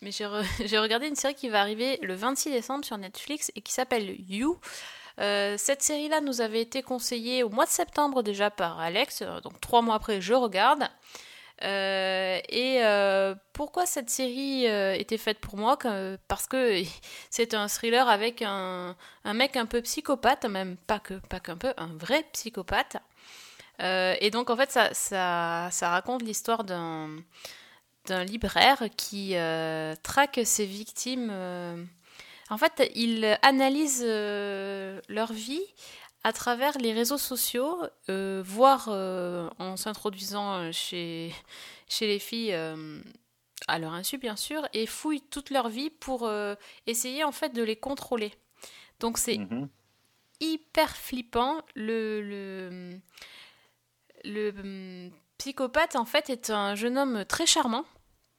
mais j'ai re- j'ai regardé une série qui va arriver le 26 décembre sur Netflix et qui s'appelle You. Euh, cette série-là nous avait été conseillée au mois de septembre déjà par Alex, donc trois mois après je regarde. Et pourquoi cette série était faite pour moi? Parce que c'est un thriller avec un, un mec un peu psychopathe, même pas pas qu'un peu, un vrai psychopathe. Euh, et donc en fait ça, ça, ça raconte l'histoire d'un d'un libraire qui euh, traque ses victimes. euh, En fait, il analyse leur vie à travers les réseaux sociaux, euh, voire euh, en s'introduisant chez, chez les filles euh, à leur insu bien sûr, et fouille toute leur vie pour essayer en fait de les contrôler. Donc c'est Mhm. hyper flippant. Le, le, le hum, psychopathe, en fait, est un jeune homme très charmant.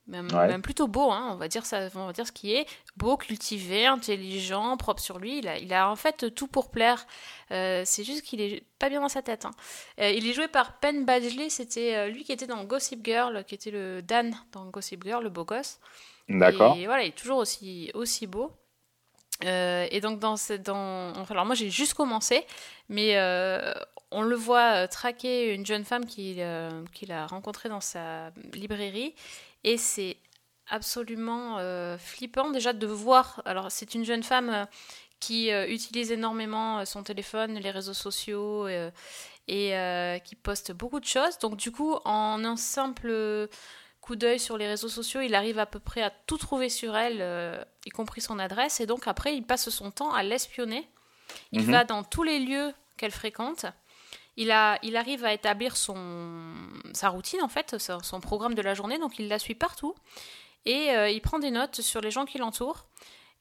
Même, Ouais. même plutôt beau, hein, on, va dire ça, on va dire ce qui est. Beau, cultivé, intelligent, propre sur lui. Il a, il a en fait tout pour plaire. Euh, c'est juste qu'il est pas bien dans sa tête. hein. Euh, il est joué par Penn Badgley. C'était euh, lui qui était dans Gossip Girl, qui était le Dan dans Gossip Girl, le beau gosse. D'accord. Et voilà, il est toujours aussi, aussi beau. Euh, et donc, dans, dans, alors moi j'ai juste commencé, mais euh, on le voit euh, traquer une jeune femme qu'il euh, qu'il a rencontrée dans sa librairie. Et c'est absolument euh, flippant déjà de voir. Alors, c'est une jeune femme qui euh, utilise énormément son téléphone, les réseaux sociaux euh, et euh, qui poste beaucoup de choses. Donc, du coup, en un simple coup d'œil sur les réseaux sociaux, il arrive à peu près à tout trouver sur elle, y compris son adresse. Et donc, après, il passe son temps à l'espionner. Il Mhm. va dans tous les lieux qu'elle fréquente. Il, a, il arrive à établir son, sa routine, en fait, son, programme de la journée, donc il la suit partout. Et euh, il prend des notes sur les gens qui l'entourent.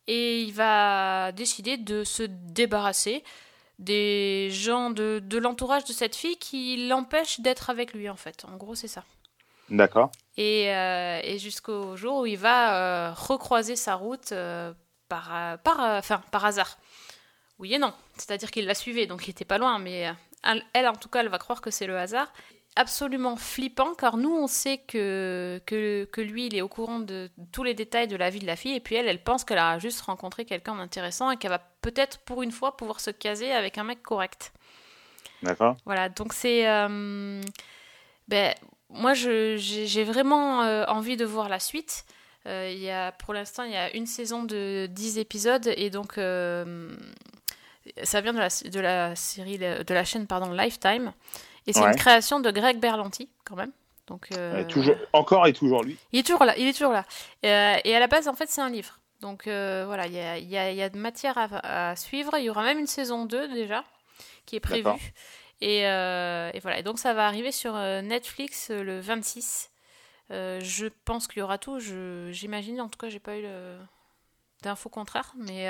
Et il va décider de se débarrasser des gens de, de l'entourage de cette fille qui l'empêchent d'être avec lui, en fait. En gros, c'est ça. D'accord. Et, euh, et jusqu'au jour où il va euh, recroiser sa route euh, par, par, enfin, par hasard. Oui et non. C'est-à-dire qu'il la suivait, donc il était pas loin, mais elle, en tout cas, elle va croire que c'est le hasard. Absolument flippant, car nous, on sait que, que, que lui, il est au courant de tous les détails de la vie de la fille, et puis elle, elle pense qu'elle a juste rencontré quelqu'un d'intéressant et qu'elle va peut-être, pour une fois, pouvoir se caser avec un mec correct. D'accord. Voilà, donc c'est. euh, ben, moi, j'ai vraiment euh, envie de voir la suite. Euh, il y a, pour l'instant, il y a une saison de 10 épisodes et donc euh, ça vient de la, de la série de la chaîne pardon Lifetime et c'est Ouais. une création de Greg Berlanti quand même. Donc euh, toujours, encore et toujours lui. il est toujours là, il est toujours là. Euh, et à la base, en fait, c'est un livre. Donc euh, voilà, il y a, il y a- il y a de matière à, à suivre. Il y aura même une saison 2 déjà, qui est prévue. Et, et voilà, et donc ça va arriver sur Netflix le 26. Euh, je pense qu'il y aura tout, j'imagine. En tout cas, j'ai pas eu d'infos contraires. Mais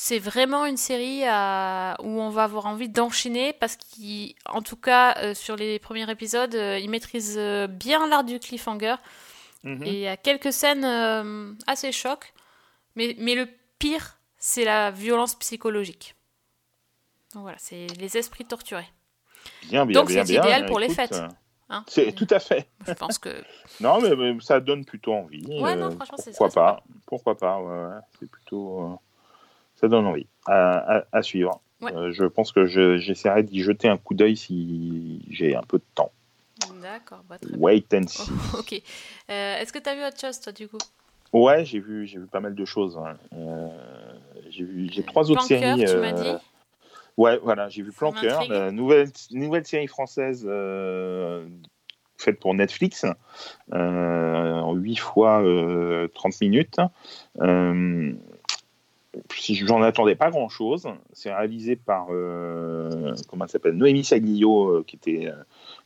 c'est vraiment une série à- où on va avoir envie d'enchaîner parce qu'en tout cas, euh, sur les premiers épisodes, euh, il maîtrise euh, bien l'art du cliffhanger. Mhm. Et il y a quelques scènes euh, assez chocs. Mais, mais le pire, c'est la violence psychologique. Donc voilà, c'est les esprits torturés. Bien, bien, Donc bien, c'est bien. idéal pour les fêtes. euh, hein. C'est tout à fait. Je pense que. Non, mais, mais ça donne plutôt envie. Ouais, non, euh, pourquoi pas Pourquoi pas ouais, C'est plutôt. Ça donne envie à, à- à suivre. Ouais. Euh, je pense que je- j'essaierai d'y jeter un coup d'œil si j'ai un peu de temps. D'accord, bah, très bien. Wait and see. ok. Euh, Est-ce que tu as vu autre chose, toi, du coup? Ouais, j'ai vu, vu pas mal de choses. hein. Euh, j'ai vu, j'ai trois autres Plan Cœur, séries. tu m'as dit? Ouais, voilà, j'ai vu Plan Ça Cœur, m'intrigue. la nouvelle, nouvelle série française faite pour Netflix, en 8 fois euh, 30 minutes. J'en attendais pas grand chose, c'est réalisé par euh, comment elle s'appelle Noémie Saglio, euh, qui était euh,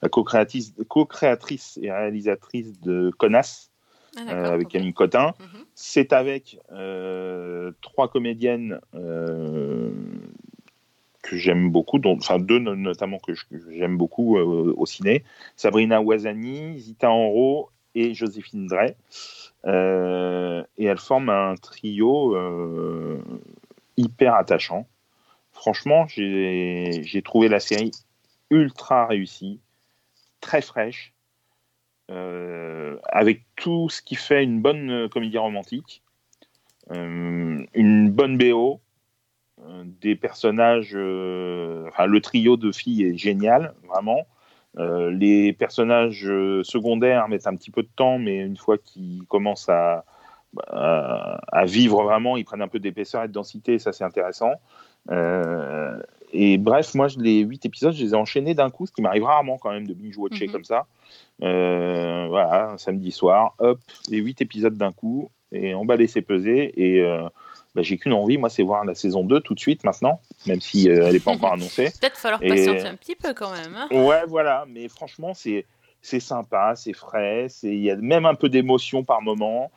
la co-créatrice, co-créatrice et réalisatrice de Connasse Ah, euh, avec ok. Camille Cotin. Mhm. C'est avec trois comédiennes que j'aime beaucoup, dont, enfin deux no- notamment que j'aime beaucoup au ciné. Sabrina Ouazani, Zita Enro et Joséphine Drey. Euh, et elles forment un trio euh, hyper attachant. Franchement, j'ai trouvé la série ultra réussie, très fraîche. euh, avec tout ce qui fait une bonne comédie romantique, une bonne BO, des personnages, enfin le trio de filles est génial, vraiment. Euh, les personnages euh, secondaires mettent un petit peu de temps, mais une fois qu'ils commencent à, à, à vivre vraiment, ils prennent un peu d'épaisseur et de densité, et ça c'est intéressant. Euh, et bref, moi, les huit épisodes, je les ai enchaînés d'un coup, ce qui m'arrive rarement quand même de binge-watcher Mhm. comme ça. Euh, voilà, un samedi soir, hop, les huit épisodes d'un coup, et emballer c'est peser. Et bah, j'ai qu'une envie, moi, c'est voir la saison 2 tout de suite maintenant, même si euh, elle n'est pas encore annoncée. Peut-être falloir Et- patienter un petit peu quand même. hein. Ouais, voilà, mais franchement, c'est c'est sympa, c'est frais, il y a même un peu d'émotion par moment,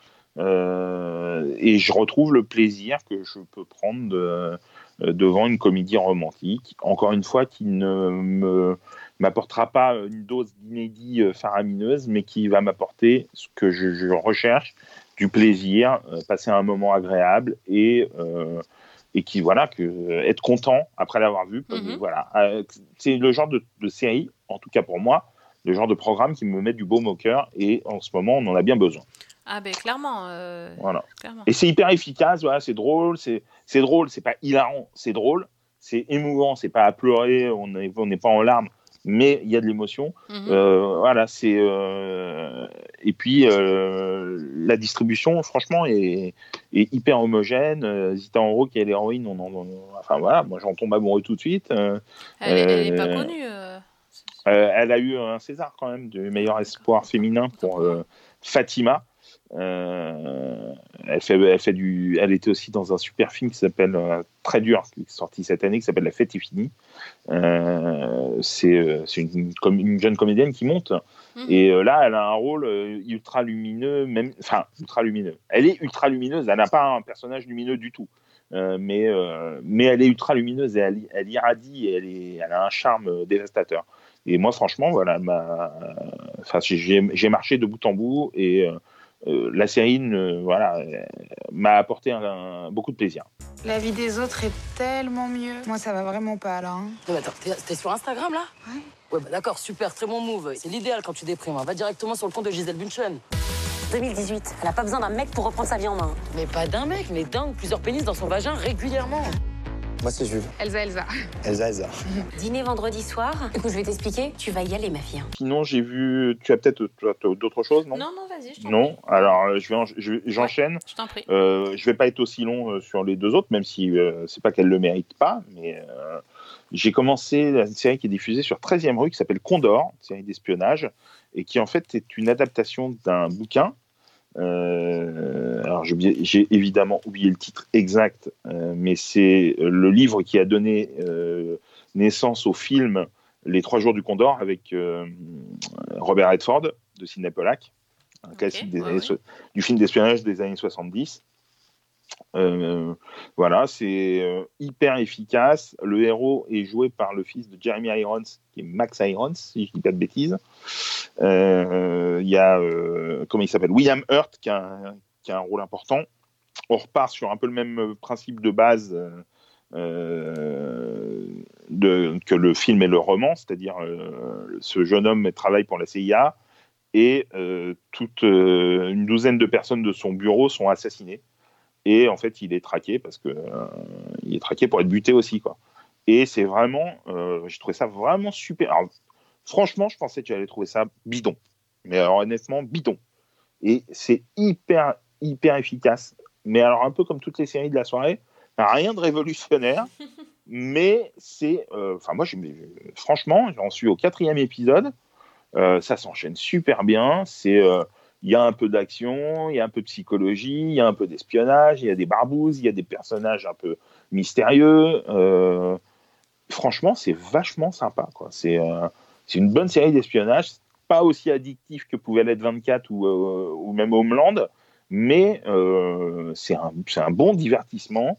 euh, et je retrouve le plaisir que je peux prendre de- euh, devant une comédie romantique. Encore une fois, qui ne me m'apportera pas une dose d'inédit faramineuse, mais qui va m'apporter ce que je, je recherche, du plaisir, euh, passer un moment agréable et euh, et qui voilà que euh, être content après l'avoir vu comme- Mhm. voilà c'est le genre de, de série en tout cas pour moi le genre de programme qui me met du baume au cœur et en ce moment on en a bien besoin Ah ben clairement. euh, voilà clairement. et c'est hyper efficace voilà c'est drôle c'est c'est drôle c'est pas hilarant c'est drôle c'est émouvant c'est pas à pleurer on n'est on n'est pas en larmes mais il y a de l'émotion Mhm. euh, voilà, c'est euh, et puis euh, la distribution, franchement, est, est hyper homogène. Zita Enro, qui est l'héroïne, on en, on- enfin voilà, moi j'en tombe amoureux tout de suite. Elle, elle est pas connue. elle a eu un César quand même du meilleur espoir féminin pour Fatima. Euh, elle fait, elle fait du, elle était aussi dans un super film qui s'appelle euh, très dur, qui est sorti cette année, qui s'appelle La Fête est finie. Euh, c'est euh, c'est une, une jeune comédienne qui monte. Mhm. Et euh, là, elle a un rôle ultra lumineux, même, enfin ultra lumineux. Elle est ultra lumineuse. Elle n'a pas un personnage lumineux du tout, Euh, mais euh, mais elle est ultra lumineuse et elle, elle irradie et elle, est, elle a un charme dévastateur. Et moi, franchement, voilà, m'a- enfin, j'ai- marché de bout en bout et euh, euh, la série, ne- voilà, euh, m'a apporté un- un- beaucoup de plaisir. La vie des autres est tellement mieux. Moi, ça va vraiment pas là. hein. Non, mais attends, t'es t'es sur Instagram là? Ouais. Ouais, bah d'accord, super, très bon move. C'est l'idéal quand tu déprimes. hein. Va directement sur le compte de Gisèle Bunchen. 2018, elle a pas besoin d'un mec pour reprendre sa vie en main. Mais pas d'un mec, mais d'un ou plusieurs pénis dans son vagin régulièrement. Moi, c'est Jules. Elsa, Elsa. Elsa, Elsa. Dîner vendredi soir. Écoute, je vais t'expliquer. Tu vas y aller, ma fille. hein. Sinon, j'ai vu, tu as peut-être d'autres choses, non? Non, non, vas-y, je Non, alors euh, je vais en- je vais- j'enchaîne. Je t'en prie. Euh, je vais pas être aussi long euh, sur les deux autres, même si euh, c'est pas qu'elle le mérite pas, mais euh, j'ai commencé une série qui est diffusée sur 13e rue qui s'appelle Condor, une série d'espionnage, et qui en fait est une adaptation d'un bouquin. Euh, alors j'ai évidemment oublié le titre exact, euh, mais c'est le livre qui a donné euh, naissance au film Les Trois Jours du Condor avec euh, Robert Redford de Sidney Pollack, un classique des ouais, années ouais. so- du film d'espionnage des années 70. Euh, voilà, c'est euh, hyper efficace. Le héros est joué par le fils de Jeremy Irons, qui est Max Irons, si je dis pas de bêtises. Euh, Il y a, comment il s'appelle? William Hurt, qui a, un, rôle important. On repart sur un peu le même principe de base que le film et le roman, c'est-à-dire ce jeune homme travaille pour la CIA et toute une douzaine de personnes de son bureau sont assassinées. Et en fait, il est traqué parce que euh, il est traqué pour être buté aussi, quoi. Et c'est vraiment, euh, j'ai trouvé ça vraiment super. Alors, franchement, je pensais que j'allais trouver ça bidon, mais alors honnêtement bidon. Et c'est hyper hyper efficace. Mais alors un peu comme toutes les séries de la soirée, rien de révolutionnaire, mais c'est, euh, enfin moi, franchement, j'en suis au quatrième épisode. Ça s'enchaîne super bien. C'est, il y a un peu d'action, il y a un peu de psychologie, il y a un peu d'espionnage, il y a des barbouzes, il y a des personnages un peu mystérieux. Euh, franchement, c'est vachement sympa. Quoi. C'est, euh, c'est une bonne série d'espionnage, pas aussi addictif que pouvait l'être 24 ou, euh, ou même Homeland, mais c'est, un, c'est un bon divertissement.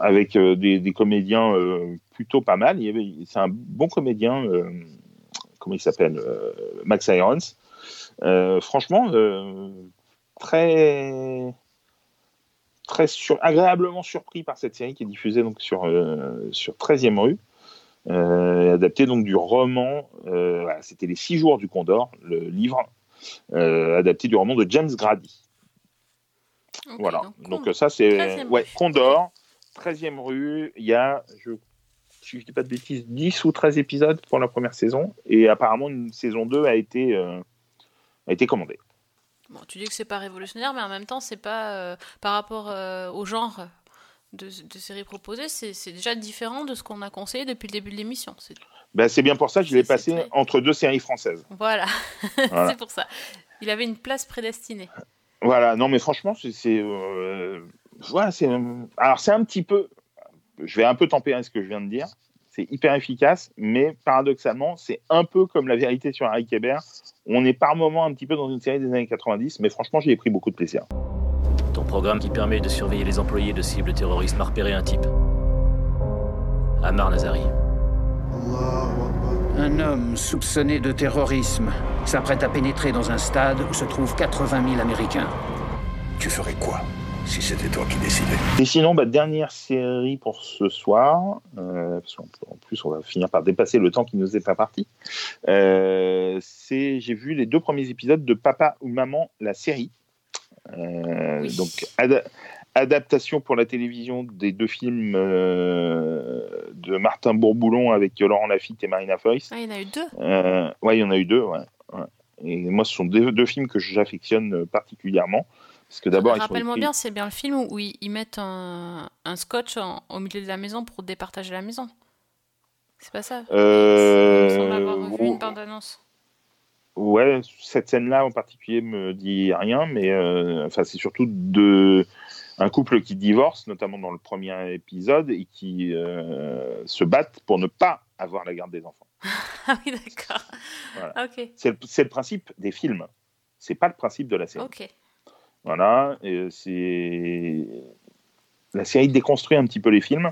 avec des, des comédiens plutôt pas mal. Il y avait- c'est un bon comédien, comment il s'appelle Max Irons. Euh, franchement, euh, très, très sur- agréablement surpris par cette série qui est diffusée donc sur, euh, sur 13e rue. euh, adapté donc du roman. euh, voilà, C'était les six jours du Condor, le livre adapté du roman de James Grady. Voilà. donc, ça c'est 13e ouais rue. Condor, 13e rue. Il y a je si je dis pas de bêtises 10 ou 13 épisodes pour la première saison et apparemment une saison 2 a été a été commandée. Bon, tu dis que c'est pas révolutionnaire, mais en même temps, c'est pas euh, par rapport euh, au genre de, de séries proposées, c'est déjà différent de ce qu'on a conseillé depuis le début de l'émission. C'est- Ben, bien pour ça que je l'ai passé très- entre deux séries françaises. Voilà, Voilà. c'est pour ça. Il avait une place prédestinée. Voilà, non mais franchement, c'est. c'est, euh, voilà, c'est alors c'est un petit peu. Je vais un peu tempérer ce que je viens de dire. C'est hyper efficace, mais paradoxalement, c'est un peu comme la vérité sur Harry Kéber. On est par moment un petit peu dans une série des années 90, mais franchement, j'y ai pris beaucoup de plaisir. Ton programme qui permet de surveiller les employés de cibles terroristes m'a repéré un type. Ammar Nazari. Un homme soupçonné de terrorisme s'apprête à pénétrer dans un stade où se trouvent 80 000 Américains. Tu ferais quoi? Si c'était toi qui décidais Et sinon, bah, dernière série pour ce soir, euh, parce qu'en en plus, on va finir par dépasser le temps qui nous est imparti. Euh, c'est, j'ai vu les deux premiers épisodes de Papa ou Maman, la série. Euh, Donc, ada- adaptation pour la télévision des deux films euh, de Martin Bourboulon avec Laurent Lafitte et Marina Foïs. Ah, il y en a eu deux. Euh, ouais, il y en a eu deux, ouais. ouais. Et moi, ce sont deux, deux films que j'affectionne particulièrement. Parce que d'abord, Rappelle-moi écrits- bien, c'est bien le film où ils, ils mettent un, un scotch en- au milieu de la maison pour départager la maison. C'est pas ça Euh, Il me semble avoir revu une bande-annonce. Ouais, cette scène-là en particulier me dit rien, mais euh, enfin c'est surtout de un couple qui divorce, notamment dans le premier épisode, et qui euh, se battent pour ne pas avoir la garde des enfants. ah oui, d'accord. Voilà. C'est le, c'est le principe des films. C'est pas le principe de la série. Ok. Voilà, c'est la série déconstruit un petit peu les films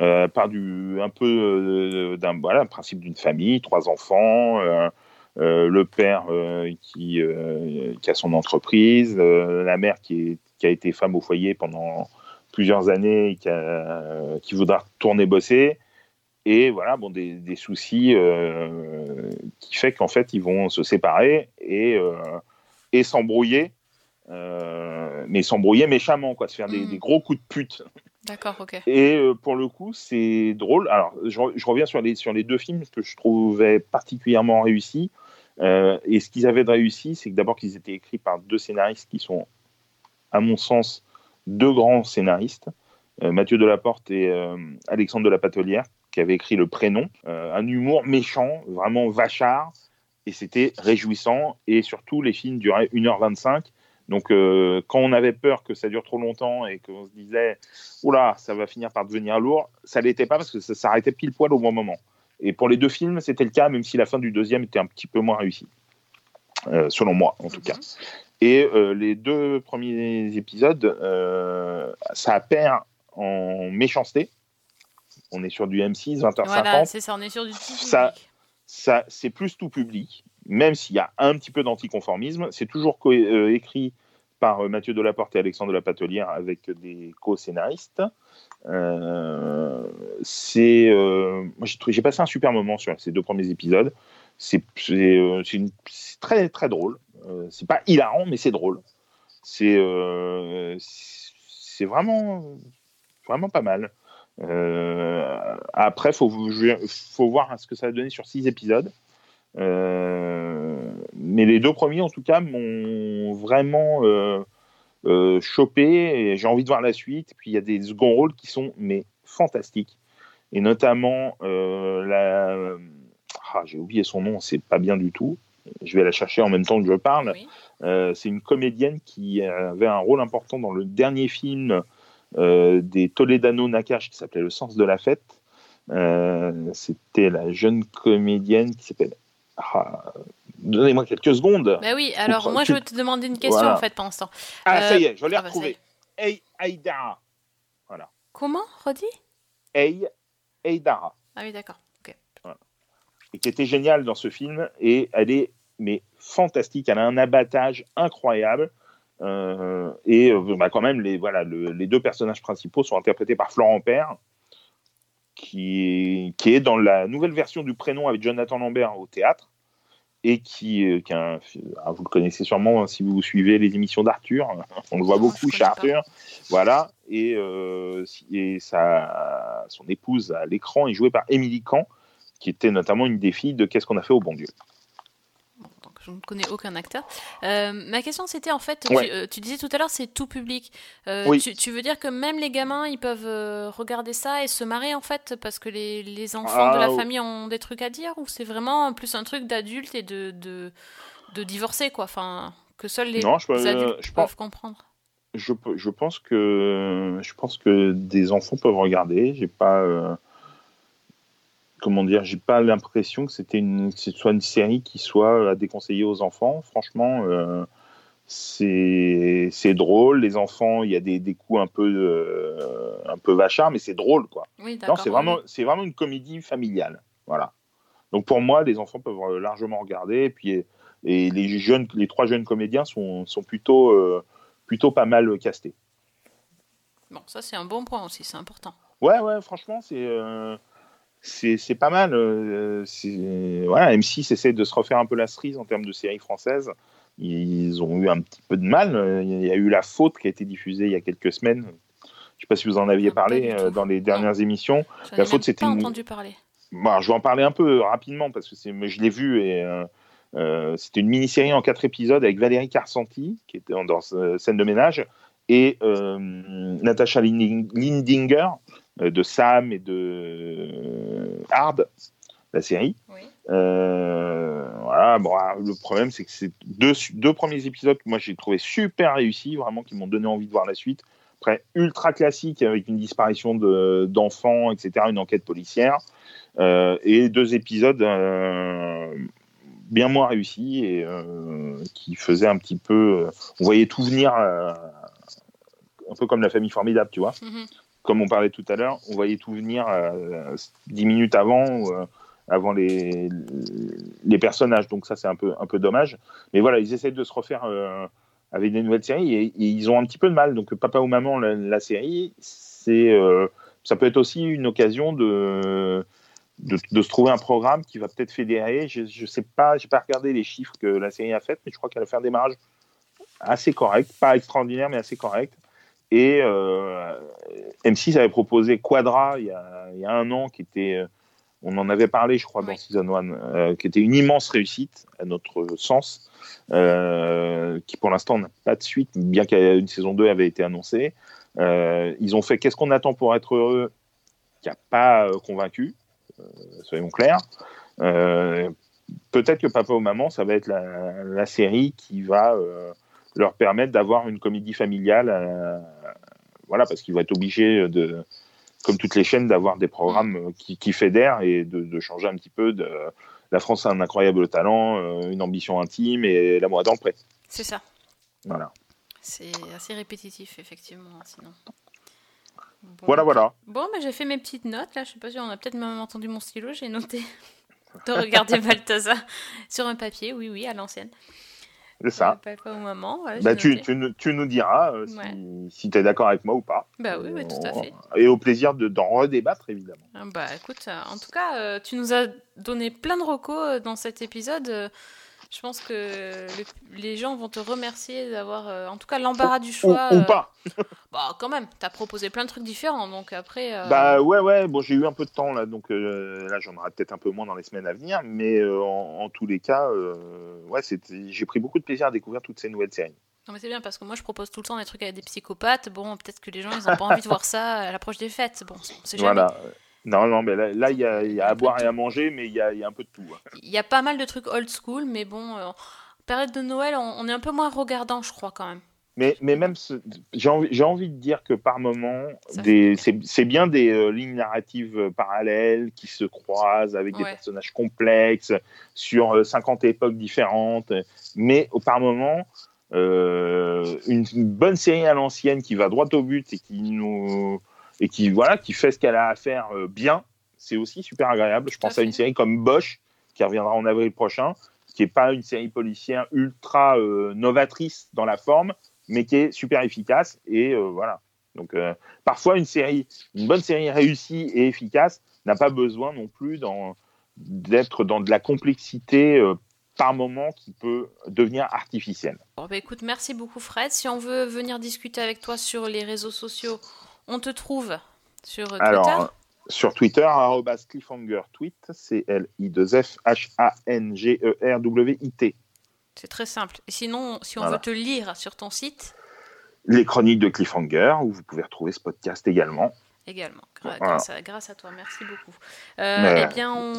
euh, par du un peu euh, d'un voilà, principe d'une famille, trois enfants, euh, euh, le père qui qui a son entreprise, la mère qui est qui a été femme au foyer pendant plusieurs années et qui, a- qui voudra retourner bosser. Et voilà bon des, des soucis qui fait qu'en fait ils vont se séparer et et s'embrouiller mais s'embrouiller méchamment quoi se faire des, des gros coups de pute D'accord, ok. et euh, pour le coup, c'est drôle. Alors, je, re- je reviens sur les, sur les deux films que je trouvais particulièrement réussis. Euh, et ce qu'ils avaient de réussi, c'est que d'abord qu'ils étaient écrits par deux scénaristes qui sont, à mon sens, deux grands scénaristes, euh, Mathieu Delaporte et euh, Alexandre de la Patelière, qui avaient écrit Le Prénom. Euh, un humour méchant, vraiment vachard, et c'était réjouissant. Et surtout, les films duraient 1h25. Donc, euh, quand on avait peur que ça dure trop longtemps et qu'on se disait, oula, ça va finir par devenir lourd, ça l'était pas parce que ça s'arrêtait pile poil au bon moment. Et pour les deux films, c'était le cas, même si la fin du deuxième était un petit peu moins réussie, Euh, selon moi en tout cas. Et euh, les deux premiers épisodes, ça perd en méchanceté. On est sur du M6, 20h50 Voilà, c'est ça, on est sur du petit ça, ça c'est plus tout public, même s'il y a un petit peu d'anticonformisme. C'est toujours euh, écrit par euh, Mathieu Delaporte et Alexandre de avec des co-scénaristes. Euh, j'ai passé un super moment sur ces deux premiers épisodes. C'est très très drôle. C'est pas hilarant, mais c'est drôle. C'est vraiment vraiment pas mal. Après, faut faut voir ce que ça va donner sur six épisodes. Euh, mais les deux premiers, en tout cas, m'ont vraiment euh, euh, chopé et j'ai envie de voir la suite. Puis il y a des second rôles qui sont mais fantastiques et notamment la ah, j'ai oublié son nom, c'est pas bien du tout. Je vais la chercher en même temps que je parle. Euh, c'est une comédienne qui avait un rôle important dans le dernier film euh, des Toledano Nakash qui s'appelait Le sens de la fête. Euh, C'était la jeune comédienne qui s'appelle. Ah, Donnez-moi quelques secondes. Bah oui, alors moi je vais te demander une question Voilà. en fait pendant ce temps. Ah, Euh, ça y est, je l'ai ah bah, retrouvé. Ei Aïdara. Voilà. Comment Redis? Ei Aïdara. Ah oui, d'accord. Ok. et qui était géniale dans ce film. Et elle est mais fantastique. Elle a un abattage incroyable. Euh, et euh, bah, quand même, les, voilà, le- les deux personnages principaux sont interprétés par Florent Père, qui est, qui est dans la nouvelle version du prénom avec Jonathan Lambert au théâtre et qui, euh, qui est un- ah, vous le connaissez sûrement hein, si vous suivez les émissions d'Arthur, on le voit beaucoup chez Arthur, voilà, et, euh, si- et sa, son épouse à l'écran est jouée par Émilie Kahn, qui était notamment une des filles de Qu'est-ce qu'on a fait au bon Dieu. Je ne connais aucun acteur. Euh, ma question c'était en fait, Ouais. tu, euh, tu disais tout à l'heure c'est tout public. Euh, Oui. tu, tu veux dire que même les gamins ils peuvent regarder ça et se marrer en fait parce que les, les enfants Ah, de la oh. famille ont des trucs à dire ou c'est vraiment plus un truc d'adulte et de, de, de divorcés quoi? Enfin que seuls les Non, je peux- adultes je peuvent pense- comprendre. Je, je pense que je pense que des enfants peuvent regarder. J'ai pas comment dire, j'ai pas l'impression que c'était une que ce soit une série qui soit à déconseiller aux enfants. Franchement, euh, c'est c'est drôle. Les enfants, il y a des, des coups un peu euh, un peu vachards, mais c'est drôle quoi. Oui, Non, c'est vraiment c'est vraiment une comédie familiale. Voilà. Donc pour moi, les enfants peuvent euh, largement regarder. Et puis et les jeunes, les trois jeunes comédiens sont sont plutôt euh, plutôt pas mal castés. Bon, ça c'est un bon point aussi, c'est important. Ouais, ouais, franchement, c'est euh, c'est pas mal. euh, voilà, M6 essaie de se refaire un peu la cerise en termes de séries françaises. Ils ont eu un petit peu de mal. Euh, Il y a eu La Faute qui a été diffusée il y a quelques semaines. Je sais pas si vous en aviez parlé euh, dans les dernières émissions. La Faute, c'était pas une... entendu parler. Bon, je vais en parler un peu rapidement parce que je l'ai vu et euh, euh, c'était une mini-série en quatre épisodes avec Valérie Carcenti qui était dans, dans scène de ménage et Natasha Linding- Lindinger de Sam et de euh, Hard, la série. Euh, voilà, bon, ah, le problème c'est que c'est deux, deux premiers épisodes moi j'ai trouvé super réussis, vraiment qui m'ont donné envie de voir la suite. Après, ultra classique avec une disparition de- d'enfants, etc., une enquête policière. Euh, et deux épisodes euh, bien moins réussis et euh, qui faisaient un petit peu. euh, on voyait tout venir, euh, un peu comme la famille formidable, tu vois. Mhm. Comme on parlait tout à l'heure, on voyait tout venir euh, dix minutes avant, euh, avant les, personnages. Donc ça, c'est un peu, dommage. Mais voilà, ils essaient de se refaire euh, avec des nouvelles séries et, ils ont un petit peu de mal. Donc Papa ou Maman, la, série, ça peut être aussi une occasion de, se trouver un programme qui va peut-être fédérer. Je, je sais pas, j'ai pas regardé les chiffres que la série a fait, mais je crois qu'elle a fait un démarrage assez correct, pas extraordinaire, mais assez correct. Et euh, M6 avait proposé Quadra il y a, il y a un an, qui était, euh, on en avait parlé, je crois, dans Season 1, euh, qui était une immense réussite, à notre sens, euh, qui pour l'instant n'a pas de suite, bien qu'une saison 2 avait été annoncée. Euh, ils ont fait Qu'est-ce qu'on attend pour être heureux? Qui n'a pas convaincu, soyons clairs. Peut-être que Papa ou Maman, ça va être la, la série qui va leur permettre d'avoir une comédie familiale. Voilà, parce qu'ils vont être obligés de, comme toutes les chaînes, d'avoir des programmes euh, qui, qui fédèrent et de, de changer un petit peu de la France a un incroyable talent, euh, une ambition intime et l'amour le pré. C'est ça. Voilà. C'est assez répétitif effectivement sinon. Bon. Voilà, voilà. Bon, mais j'ai fait mes petites notes là. Je sais pas si on a peut-être même entendu mon stylo. J'ai noté de regarder Balthazar sur un papier. Oui, oui, à l'ancienne. C'est ça. Voilà, Bah, tu, tu, nous- tu nous diras euh, Ouais. si, si tu es d'accord avec moi ou pas. Bah oui, tout à fait. Et au plaisir de- d'en redébattre, évidemment. Ah Bah écoute, euh, en tout cas, euh, tu nous as donné plein de recos dans cet épisode. Je pense que le- les gens vont te remercier d'avoir, euh, en tout cas, l'embarras du Ou, choix. ou euh, pas. Bah quand même, t'as proposé plein de trucs différents, donc après. euh, Bah ouais, ouais, bon, j'ai eu un peu de temps là, donc euh, là j'en aurai peut-être un peu moins dans les semaines à venir, mais en, en tous les cas, ouais, j'ai pris beaucoup de plaisir à découvrir toutes ces nouvelles séries. Non mais c'est bien parce que moi je propose tout le temps des trucs avec des psychopathes. Bon, peut-être que les gens ils ont pas envie de voir ça à l'approche des fêtes. Bon, on sait jamais. Voilà. Non, non, mais là, là, il y, a, il y a à boire et à manger, mais il y a, il y a un peu de tout. hein. Il y a pas mal de trucs old school, mais bon, euh, période de Noël, on, on est un peu moins regardant, je crois quand même. Mais, mais même, j'ai envie, envie de dire que par moment, c'est bien des euh, lignes narratives euh, parallèles qui se croisent avec des personnages complexes sur euh, 50 époques différentes. Mais par moment, euh, une, une bonne série à l'ancienne qui va droit au but et qui nous et qui voilà qui fait ce qu'elle a à faire euh, bien, c'est aussi super agréable. Je pense à une série comme Bosch qui reviendra en avril prochain, qui est pas une série policière ultra euh, novatrice dans la forme, mais qui est super efficace et euh, voilà. Donc euh, parfois une série, une bonne série réussie et efficace n'a pas besoin non plus d'être dans de la complexité par moment qui peut devenir artificielle. Bon, bah, écoute, merci beaucoup Fred. Si on veut venir discuter avec toi sur les réseaux sociaux, on te trouve sur Twitter. Alors, sur Twitter, arrobas cliffhanger tweet, c l i 2 f h a n g e r w i t C'est très simple. Et sinon, si on Voilà. veut te lire sur ton site, Les chroniques de Cliffhanger, où vous pouvez retrouver ce podcast également. Également. Voilà. grâce, à, grâce à toi, merci beaucoup. Euh, Eh bien, on,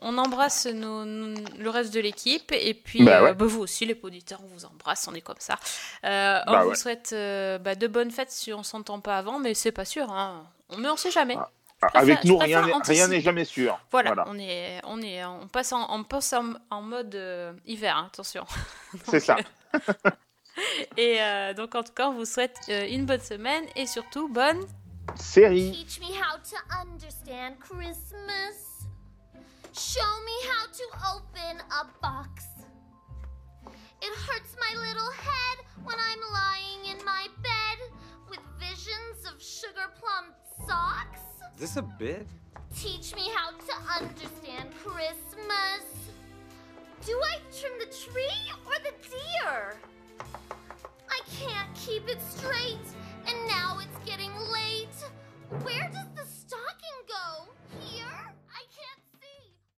on embrasse nos- nos- le reste de l'équipe et puis Bah ouais. euh, bah, vous aussi, les auditeurs, on vous embrasse, on est comme ça. Euh, on Bah vous souhaite de bonnes fêtes si on s'entend pas avant, mais c'est pas sûr. Hein. Mais on sait jamais. Ah, préfère- Avec nous, rien n'est- jamais sûr. Voilà, on est, on est, on passe en, on passe en, en mode hiver, hein, attention. C'est ça. Et donc en tout cas, on vous souhaite une bonne semaine et surtout bonne série. Teach me how to understand Christmas. Show me how to open a box. It hurts my little head when I'm lying in my bed with visions of sugar plum socks. Is this a bit? Teach me how to understand Christmas. Do I trim the tree or the deer? I can't keep it straight, and now it's getting late. Where does the stocking go? Here?